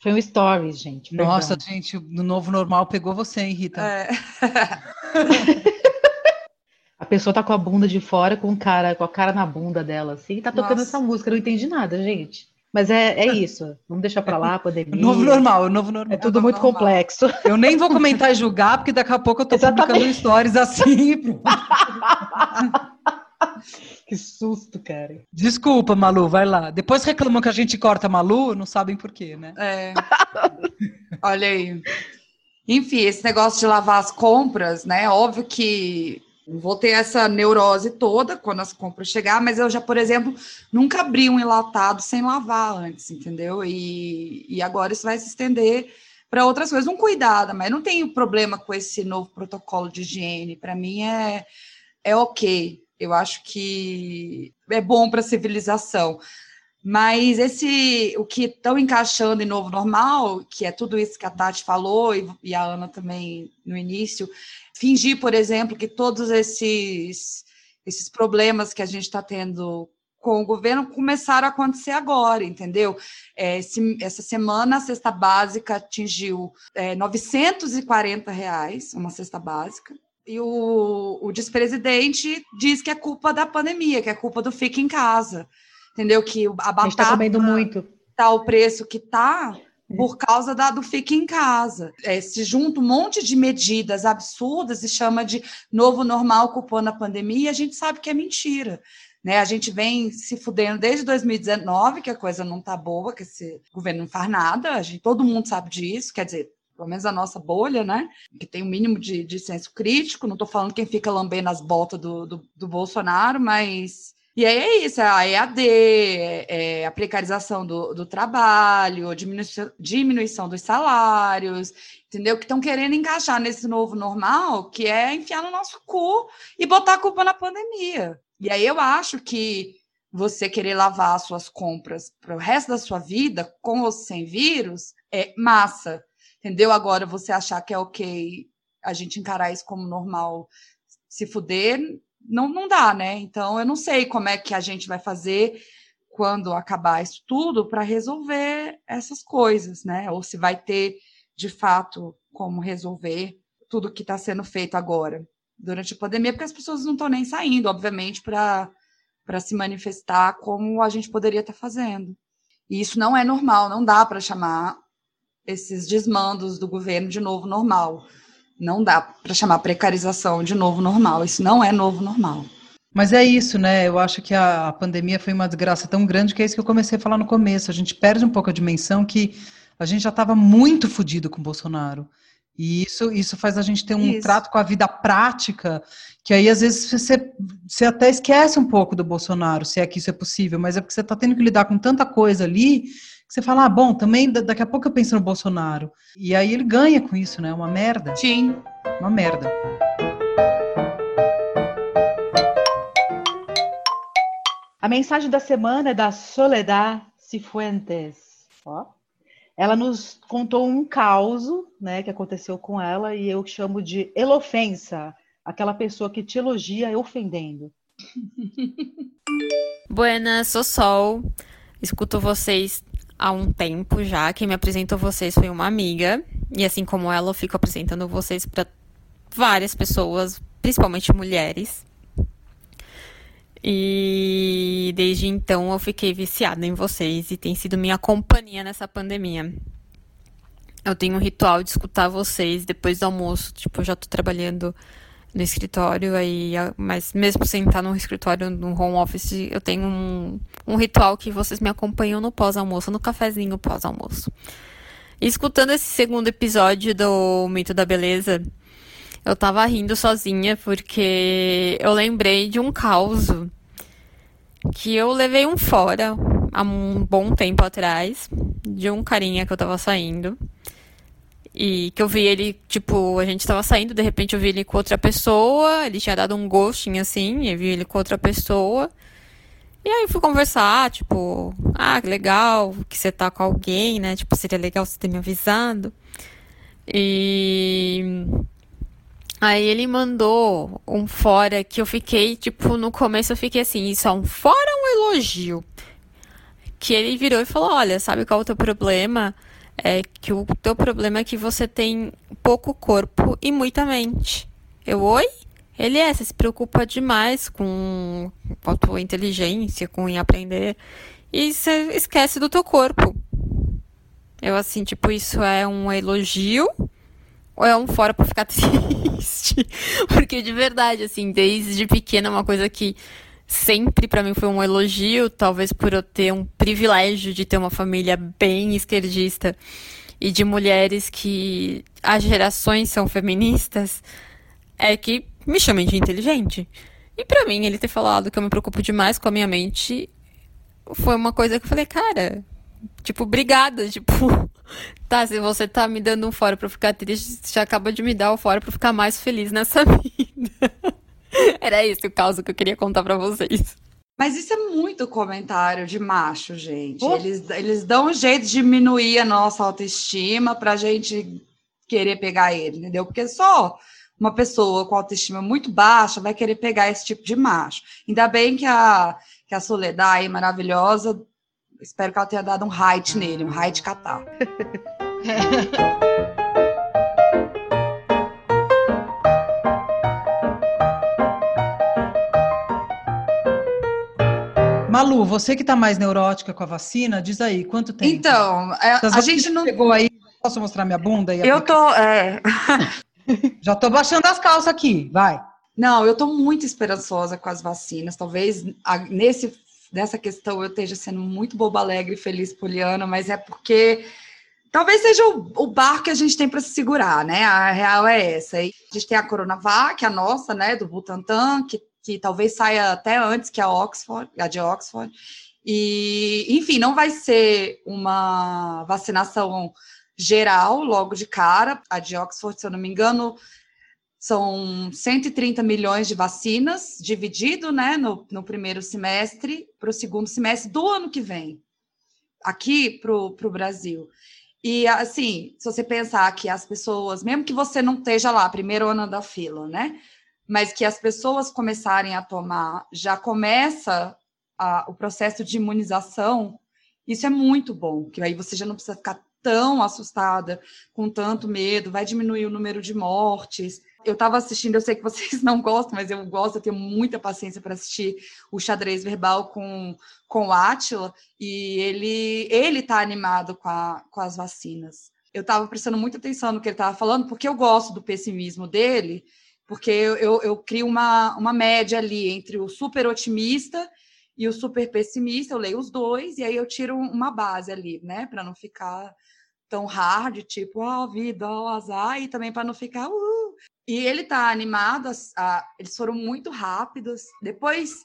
Foi um stories, gente. Perdão. Nossa, gente, no novo normal pegou você, hein, Rita? É. [laughs] a pessoa tá com a bunda de fora, com, cara, com a cara na bunda dela, assim, e tá tocando Nossa. essa música. Eu não entendi nada, gente. Mas é, é isso. Vamos deixar para lá, [laughs] pandemia. Novo normal, novo normal. É tudo muito normal. complexo. Eu nem vou comentar e julgar, porque daqui a pouco eu tô [laughs] Exatamente. publicando stories assim. [laughs] que susto, cara. Desculpa, Malu, vai lá. Depois reclamam que a gente corta Malu, não sabem por quê, né? É. [laughs] Olha aí. Enfim, esse negócio de lavar as compras, né? Óbvio que vou ter essa neurose toda quando as compras chegar, mas eu já, por exemplo, nunca abri um enlatado sem lavar antes, entendeu? E, e agora isso vai se estender para outras coisas. Um cuidado, mas não tenho problema com esse novo protocolo de higiene. Para mim é, é ok. Eu acho que é bom para a civilização. Mas esse, o que estão encaixando em novo normal, que é tudo isso que a Tati falou e, e a Ana também no início, fingir, por exemplo, que todos esses, esses problemas que a gente está tendo com o governo começaram a acontecer agora, entendeu? É, esse, essa semana a cesta básica atingiu é, 940 reais, uma cesta básica. E o, o despresidente diz que é culpa da pandemia, que é culpa do fica em casa. Entendeu? Que a batata. A gente tá comendo muito. Tá o preço que tá é. por causa da, do fica em casa. É, se junta um monte de medidas absurdas e chama de novo normal culpando a pandemia, e a gente sabe que é mentira. Né? A gente vem se fudendo desde 2019, que a coisa não tá boa, que esse governo não faz nada, a gente, todo mundo sabe disso, quer dizer, pelo menos a nossa bolha, né? Que tem o um mínimo de, de senso crítico. Não estou falando quem fica lambendo as botas do, do, do Bolsonaro, mas e aí é isso, é a EAD, é a precarização do, do trabalho, diminuição, diminuição dos salários, entendeu? Que estão querendo encaixar nesse novo normal, que é enfiar no nosso cu e botar a culpa na pandemia. E aí eu acho que você querer lavar as suas compras para o resto da sua vida, com ou sem vírus, é massa, entendeu? Agora você achar que é ok a gente encarar isso como normal, se fuder, não, não dá, né? Então, eu não sei como é que a gente vai fazer quando acabar isso tudo para resolver essas coisas, né? Ou se vai ter, de fato, como resolver tudo que está sendo feito agora durante a pandemia, porque as pessoas não estão nem saindo, obviamente, para se manifestar como a gente poderia estar tá fazendo. E isso não é normal, não dá para chamar esses desmandos do governo de novo normal. Não dá para chamar precarização de novo normal. Isso não é novo normal. Mas é isso, né? Eu acho que a, pandemia foi uma desgraça tão grande que é isso que eu comecei a falar no começo. A gente perde um pouco a dimensão que a gente já estava muito fodido com o Bolsonaro. E isso, isso faz a gente ter um isso. trato com a vida prática, que aí às vezes você, você até esquece um pouco do Bolsonaro, se é que isso é possível, mas é porque você está tendo que lidar com tanta coisa ali você fala, ah, bom, também daqui a pouco eu penso no Bolsonaro. E aí ele ganha com isso, né? Uma merda. Sim. Uma merda. A mensagem da semana é da Soledad Cifuentes. Ó. Ela nos contou um caos, né, que aconteceu com ela e eu chamo de elofensa, aquela pessoa que te elogia ofendendo. [laughs] Buenas, sou Sol. Escuto vocês há um tempo já. Quem me apresentou vocês foi uma amiga. E assim como ela, eu fico apresentando vocês para várias pessoas, principalmente mulheres. E desde então eu fiquei viciada em vocês e tem sido minha companhia nessa pandemia. Eu tenho um ritual de escutar vocês depois do almoço. Tipo, eu já tô trabalhando no escritório, aí, mas mesmo sem estar no escritório, no home office, eu tenho um, um ritual que vocês me acompanham no pós-almoço, no cafezinho pós-almoço. Escutando esse segundo episódio do Mito da Beleza, eu tava rindo sozinha porque eu lembrei de um caos que eu levei um fora há um bom tempo atrás de um carinha que eu tava saindo. E que eu vi ele, tipo, a gente tava saindo, de repente eu vi ele com outra pessoa, ele tinha dado um ghosting assim, eu vi ele com outra pessoa. E aí fui conversar, tipo, ah, que legal que você tá com alguém, né? Tipo, seria legal você ter me avisado. E aí ele mandou um fora que eu fiquei, tipo, no começo eu fiquei assim, isso é um fora ou um elogio? Que ele virou e falou, olha, sabe qual é o teu problema? É que o teu problema é que você tem pouco corpo e muita mente. Eu, oi? Ele é, você se preocupa demais com a tua inteligência, com em aprender, e você esquece do teu corpo. Eu, assim, tipo, isso é um elogio ou é um fora pra ficar [laughs] triste? Porque de verdade, assim, desde pequena, é uma coisa que sempre para mim foi um elogio, talvez por eu ter um privilégio de ter uma família bem esquerdista e de mulheres que as gerações são feministas, é que me chamem de inteligente. E para mim, ele ter falado que eu me preocupo demais com a minha mente foi uma coisa que eu falei, cara, tipo, obrigada, [laughs] tipo, tá, se você tá me dando um fora eu ficar triste, você acaba de me dar o fora pra eu ficar mais feliz nessa [laughs] vida. [laughs] Era esse o caso que eu queria contar para vocês. Mas isso é muito comentário de macho, gente. Eles, eles dão um jeito de diminuir a nossa autoestima pra gente querer pegar ele, entendeu? Porque só uma pessoa com autoestima muito baixa vai querer pegar esse tipo de macho. Ainda bem que a, que a Soledad maravilhosa, espero que ela tenha dado um height nele, um height catar. [laughs] Malu, você que está mais neurótica com a vacina, diz aí, quanto tempo? Então, é, a, a gente não. Chegou aí, posso mostrar minha bunda? E eu tô. É... [laughs] Já tô baixando as calças aqui, vai. Não, eu tô muito esperançosa com as vacinas. Talvez a, nesse, nessa questão eu esteja sendo muito boba alegre e feliz, Poliana, mas é porque talvez seja o, o bar que a gente tem para se segurar, né? A real é essa. A gente tem a Coronavac, a nossa, né, do Butantan, que que talvez saia até antes que a Oxford, a de Oxford. E, enfim, não vai ser uma vacinação geral logo de cara. A de Oxford, se eu não me engano, são 130 milhões de vacinas, dividido né, no, no primeiro semestre para o segundo semestre do ano que vem, aqui para o Brasil. E assim, se você pensar que as pessoas, mesmo que você não esteja lá, primeiro ano da fila, né? Mas que as pessoas começarem a tomar, já começa a, o processo de imunização, isso é muito bom, que aí você já não precisa ficar tão assustada, com tanto medo, vai diminuir o número de mortes. Eu estava assistindo, eu sei que vocês [laughs] não gostam, mas eu gosto, eu tenho muita paciência para assistir o xadrez verbal com, com o Átila, e ele ele está animado com, a, com as vacinas. Eu estava prestando muita atenção no que ele estava falando, porque eu gosto do pessimismo dele, porque eu, eu, eu, crio uma, uma média ali entre o super otimista e o super pessimista, eu leio os dois, e aí eu tiro uma base ali, né, para não ficar tão hard, tipo, ó, oh, vida, ó, oh, azar, e também para não ficar, uh. E ele tá animado, a, a, eles foram muito rápidos. Depois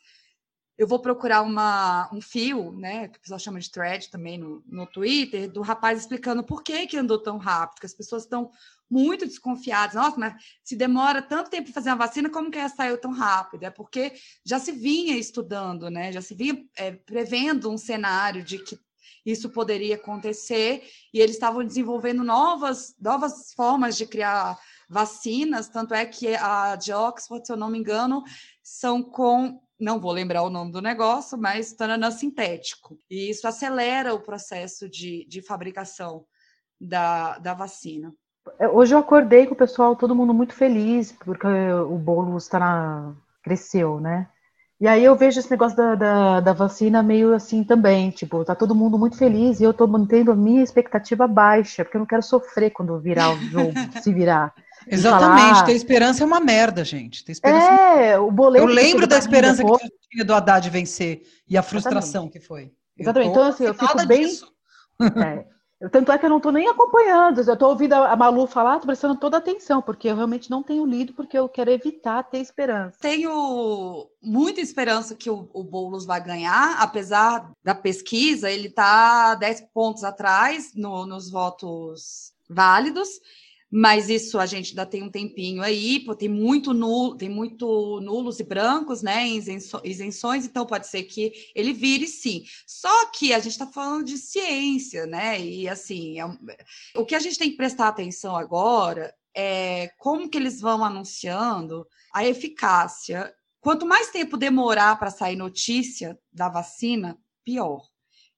eu vou procurar uma, um fio, né, que o pessoal chama de thread também no, no Twitter, do rapaz explicando por que, que andou tão rápido, que as pessoas estão muito desconfiadas. Nossa, mas se demora tanto tempo para fazer uma vacina, como que ela saiu tão rápido? É porque já se vinha estudando, né? Já se vinha é, prevendo um cenário de que isso poderia acontecer e eles estavam desenvolvendo novas, novas formas de criar vacinas, tanto é que a de Oxford, se eu não me engano, são com não vou lembrar o nome do negócio, mas tananã sintético. E isso acelera o processo de, de fabricação da, da vacina. É, hoje eu acordei com o pessoal, todo mundo muito feliz, porque o bolo está cresceu, né? E aí eu vejo esse negócio da, da, da, vacina meio assim também, tipo, tá todo mundo muito feliz e eu tô mantendo a minha expectativa baixa, porque eu não quero sofrer quando virar o jogo, [laughs] se virar. Exatamente, falar... ter esperança é uma merda, gente. Ter esperança é, é o boleto. Eu lembro da esperança depois... que tinha do Haddad vencer e a frustração Exatamente. que foi. Exatamente, então assim, eu fico bem. [laughs] É, tanto é que eu não estou nem acompanhando, eu estou ouvindo a Malu falar, estou prestando toda atenção, porque eu realmente não tenho lido, porque eu quero evitar ter esperança. Tenho muita esperança que o, o Boulos vai ganhar, apesar da pesquisa, ele está 10 pontos atrás no, nos votos válidos mas isso a gente ainda tem um tempinho aí, pô, tem muito nulo, tem muito nulos e brancos, né, isenções, então pode ser que ele vire sim. Só que a gente está falando de ciência, né? E assim, é, o que a gente tem que prestar atenção agora é como que eles vão anunciando a eficácia. Quanto mais tempo demorar para sair notícia da vacina, pior.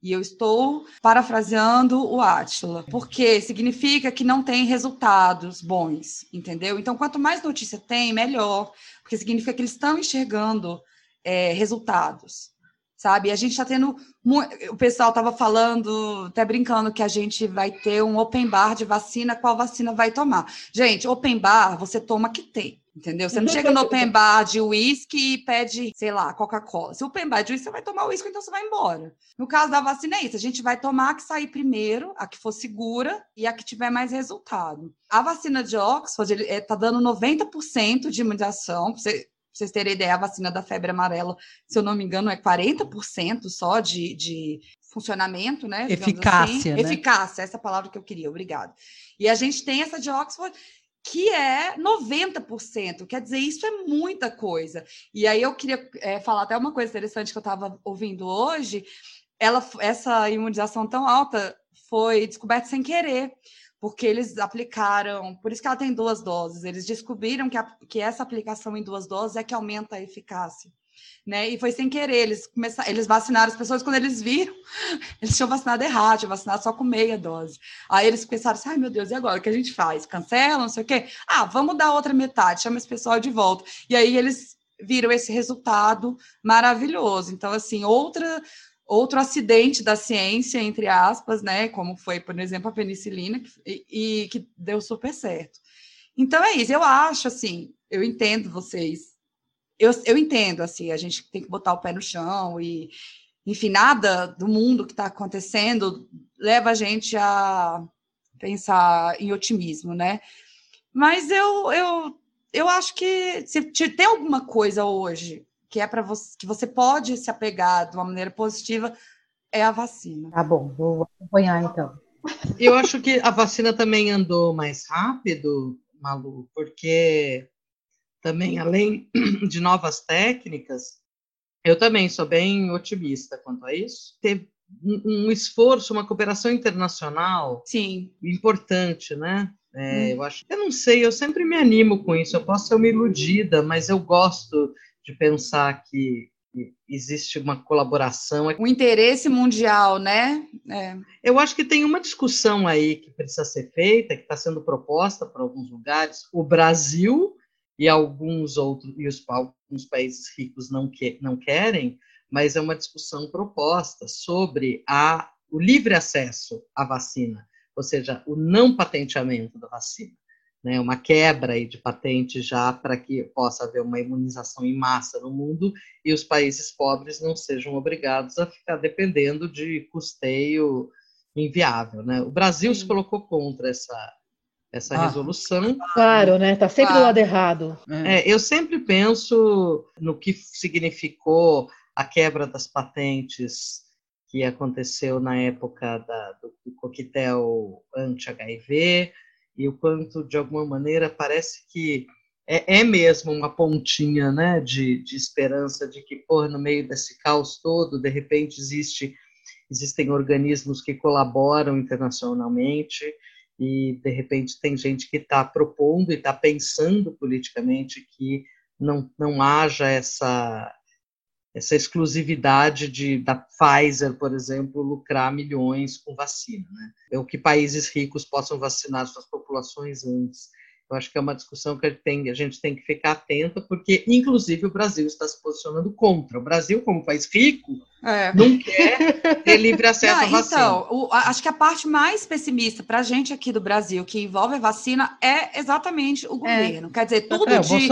E eu estou parafraseando o Átila, porque significa que não tem resultados bons, entendeu? Então, quanto mais notícia tem, melhor, porque significa que eles estão enxergando é, resultados, sabe? E a gente está tendo. O pessoal estava falando, até brincando, que a gente vai ter um open bar de vacina, qual vacina vai tomar. Gente, open bar, você toma que tem. Entendeu? Você não chega no open bar de uísque e pede, sei lá, Coca-Cola. Se o open bar de uísque, você vai tomar uísque, então você vai embora. No caso da vacina é isso. A gente vai tomar a que sair primeiro, a que for segura e a que tiver mais resultado. A vacina de Oxford está é, dando 90% de imunização. Você, pra vocês terem ideia, a vacina da febre amarela, se eu não me engano, é 40% só de, de funcionamento, né? Eficácia, assim. né? Eficácia, essa palavra que eu queria, obrigada. E a gente tem essa de Oxford que é 90%. Quer dizer, isso é muita coisa. E aí eu queria é, falar até uma coisa interessante que eu estava ouvindo hoje. Ela, essa imunização tão alta foi descoberta sem querer, porque eles aplicaram, por isso que ela tem duas doses. Eles descobriram que, a, que essa aplicação em duas doses é que aumenta a eficácia né? E foi sem querer, eles começaram, eles vacinaram as pessoas quando eles viram, [laughs] eles tinham vacinado errado, tinham vacinado só com meia dose. Aí eles pensaram assim, ai meu Deus, e agora o que a gente faz? Cancela, não sei o quê? Ah, vamos dar outra metade, chama esse pessoal de volta. E aí eles viram esse resultado maravilhoso. Então, assim, outra outro acidente da ciência, entre aspas, né? Como foi, por exemplo, a penicilina, e, e que deu super certo. Então é isso, eu acho assim, eu entendo vocês eu, eu entendo, assim, a gente tem que botar o pé no chão e, enfim, nada do mundo que está acontecendo leva a gente a pensar em otimismo, né? Mas eu, eu, eu acho que se tem alguma coisa hoje que é para você que você pode se apegar de uma maneira positiva é a vacina. Tá bom, vou acompanhar então. Eu acho que a vacina também andou mais rápido, Malu, porque também, além [clears throat] de novas técnicas, eu também sou bem otimista quanto a isso. Teve um esforço, uma cooperação internacional Sim. importante, né? É, hum. Eu acho, eu não sei, eu sempre me animo com isso. Eu posso ser uma iludida, mas eu gosto de pensar que existe uma colaboração. Um interesse mundial, né? É. Eu acho que tem uma discussão aí que precisa ser feita, que está sendo proposta para alguns lugares. O Brasil e alguns outros e os alguns países ricos não que, não querem, mas é uma discussão proposta sobre a, o livre acesso à vacina, ou seja, o não patenteamento da vacina, né, uma quebra aí de patente já para que possa haver uma imunização em massa no mundo e os países pobres não sejam obrigados a ficar dependendo de custeio inviável, né? O Brasil se colocou contra essa essa ah, resolução. Claro, né? Está sempre ah, do lado errado. É, eu sempre penso no que significou a quebra das patentes que aconteceu na época da, do, do coquetel anti-HIV e o quanto, de alguma maneira, parece que é, é mesmo uma pontinha né, de, de esperança de que, por no meio desse caos todo, de repente existe, existem organismos que colaboram internacionalmente e de repente tem gente que está propondo e está pensando politicamente que não, não haja essa essa exclusividade de da Pfizer, por exemplo, lucrar milhões com vacina, né? É o que países ricos possam vacinar suas populações antes. Eu acho que é uma discussão que a gente, tem, a gente tem que ficar atenta, porque, inclusive, o Brasil está se posicionando contra. O Brasil, como país rico, é. não quer ter livre [laughs] acesso não, à vacina. Então, o, acho que a parte mais pessimista para a gente aqui do Brasil, que envolve a vacina, é exatamente o é. governo. É. Quer dizer, tudo é, de,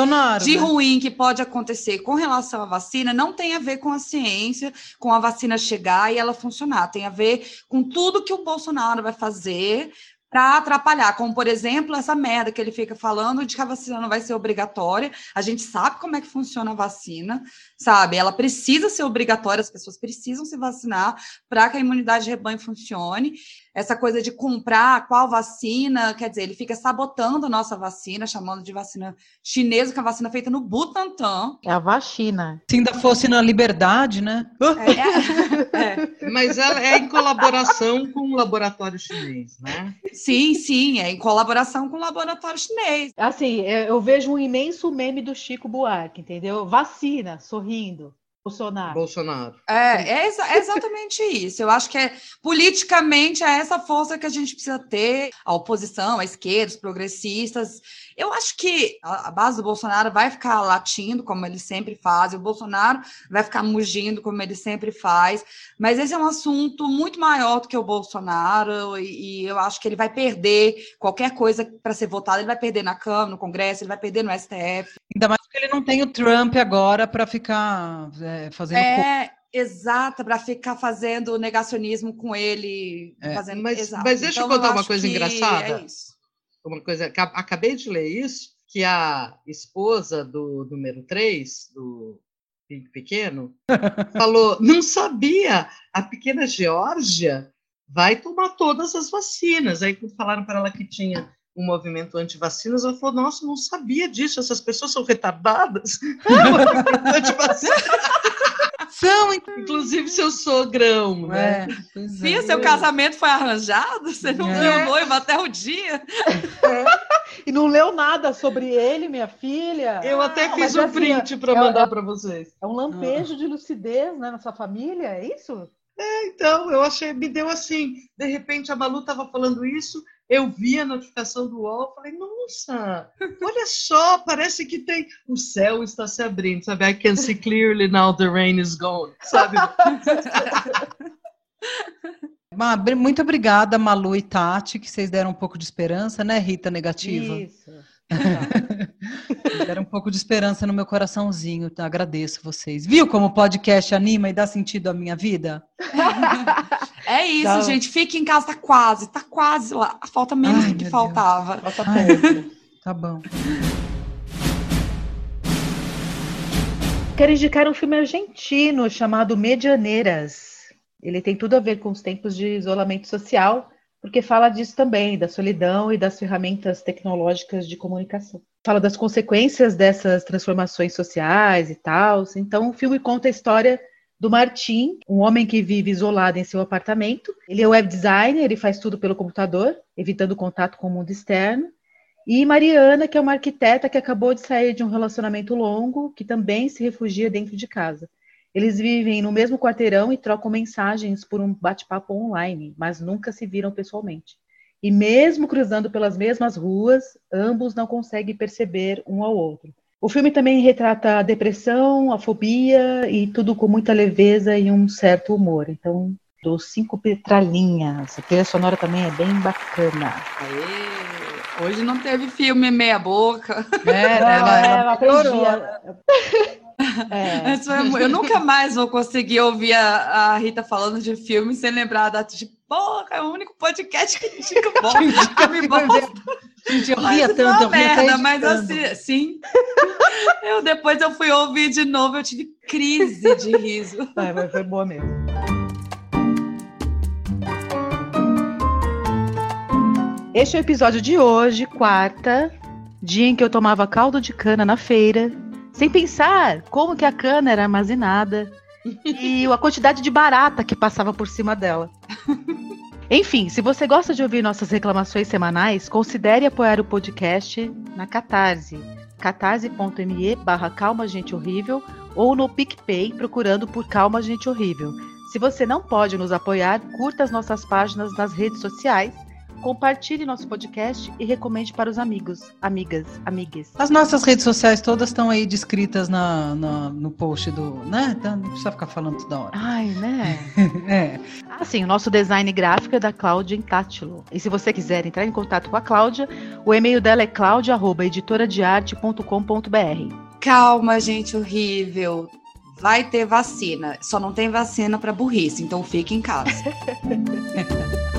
de né? ruim que pode acontecer com relação à vacina não tem a ver com a ciência, com a vacina chegar e ela funcionar. Tem a ver com tudo que o Bolsonaro vai fazer para atrapalhar, como por exemplo essa merda que ele fica falando de que a vacina não vai ser obrigatória. A gente sabe como é que funciona a vacina, sabe? Ela precisa ser obrigatória, as pessoas precisam se vacinar para que a imunidade de rebanho funcione essa coisa de comprar qual vacina, quer dizer, ele fica sabotando a nossa vacina, chamando de vacina chinesa, que é a vacina feita no Butantan. É a vacina. Se ainda fosse na liberdade, né? É, é, é. [laughs] Mas ela é em colaboração com o laboratório chinês, né? Sim, sim, é em colaboração com o laboratório chinês. Assim, eu vejo um imenso meme do Chico Buarque, entendeu? Vacina, sorrindo. Bolsonaro. Bolsonaro. É, é, exa é, exatamente isso. Eu acho que é politicamente é essa força que a gente precisa ter, a oposição, a esquerda, os progressistas. Eu acho que a, a base do Bolsonaro vai ficar latindo, como ele sempre faz, e o Bolsonaro vai ficar mugindo, como ele sempre faz, mas esse é um assunto muito maior do que o Bolsonaro, e, e eu acho que ele vai perder qualquer coisa para ser votado, ele vai perder na Câmara, no Congresso, ele vai perder no STF. Ainda mais porque ele não tem o Trump agora para ficar é, fazendo. É, exata, para ficar fazendo negacionismo com ele. É. Fazendo, mas, mas deixa então, eu contar uma coisa engraçada. É uma coisa, acabei de ler isso, que a esposa do número 3, do Pequeno, [laughs] falou: não sabia, a pequena Geórgia vai tomar todas as vacinas. Aí, falaram para ela que tinha um movimento anti-vacinas, ela falou: Nossa, não sabia disso, essas pessoas são retardadas. [laughs] são, [laughs] inclusive seu sogrão, né? É, é. seu casamento foi arranjado? Você não é. viu o noivo até o dia? É. [laughs] E não leu nada sobre ele, minha filha? Eu até ah, fiz um assim, print para mandar para vocês. É um lampejo ah. de lucidez né, na sua família, é isso? É, então, eu achei, me deu assim, de repente a Malu estava falando isso, eu vi a notificação do UOL, falei, nossa, olha só, parece que tem, o céu está se abrindo, sabe? I can see clearly now the rain is gone, sabe? [laughs] Muito obrigada, Malu e Tati, que vocês deram um pouco de esperança, né, Rita Negativa? Isso. [laughs] Deram um pouco de esperança no meu coraçãozinho. Agradeço vocês. Viu como o podcast anima e dá sentido à minha vida? [laughs] É isso, gente. Fique em casa, tá quase, tá quase lá. Falta menos do que faltava. Falta pouco. tá bom. Quero indicar um filme argentino chamado Medianeiras. Ele tem tudo a ver com os tempos de isolamento social porque fala disso também, da solidão e das ferramentas tecnológicas de comunicação. Fala das consequências dessas transformações sociais e tal. Então, o filme conta a história do Martim, um homem que vive isolado em seu apartamento. Ele é web designer, ele faz tudo pelo computador, evitando contato com o mundo externo. E Mariana, que é uma arquiteta que acabou de sair de um relacionamento longo, que também se refugia dentro de casa. Eles vivem no mesmo quarteirão e trocam mensagens por um bate-papo online, mas nunca se viram pessoalmente. E mesmo cruzando pelas mesmas ruas, ambos não conseguem perceber um ao outro. O filme também retrata a depressão, a fobia e tudo com muita leveza e um certo humor. Então, dou cinco petralinhas. A trilha sonora também é bem bacana. Aê, hoje não teve filme meia boca. É, ela, ela, ela é. [laughs] Eu nunca mais vou conseguir ouvir a, a, Rita falando de filme sem lembrar da de porra, é o único podcast que indica bom, [laughs] filme bom. Gente, eu ria tanto, eu ria merda, mas assim, sim. [laughs] Eu depois eu fui ouvir de novo, eu tive crise de riso. É, foi boa mesmo. Este é o episódio de hoje, quarta, dia em que eu tomava caldo de cana na feira sem pensar como que a cana era armazenada e a quantidade de barata que passava por cima dela. [laughs] Enfim, se você gosta de ouvir nossas reclamações semanais, considere apoiar o podcast na Catarse, catarse.me barra Calma Gente Horrível ou no PicPay procurando por Calma Gente Horrível. Se você não pode nos apoiar, curta as nossas páginas nas redes sociais compartilhe nosso podcast e recomende para os amigos, amigas, amigues. As nossas redes sociais todas estão aí descritas na, na, no post do, né? Então não precisa ficar falando toda hora. Ai, né? [laughs] é. Assim, o nosso design gráfico é da Cláudia Intátilo. E se você quiser entrar em contato com a Cláudia, o e-mail dela é claudia@editoradearte.com.br. Calma, gente horrível. Vai ter vacina. Só não tem vacina para burrice, então fique em casa. [laughs]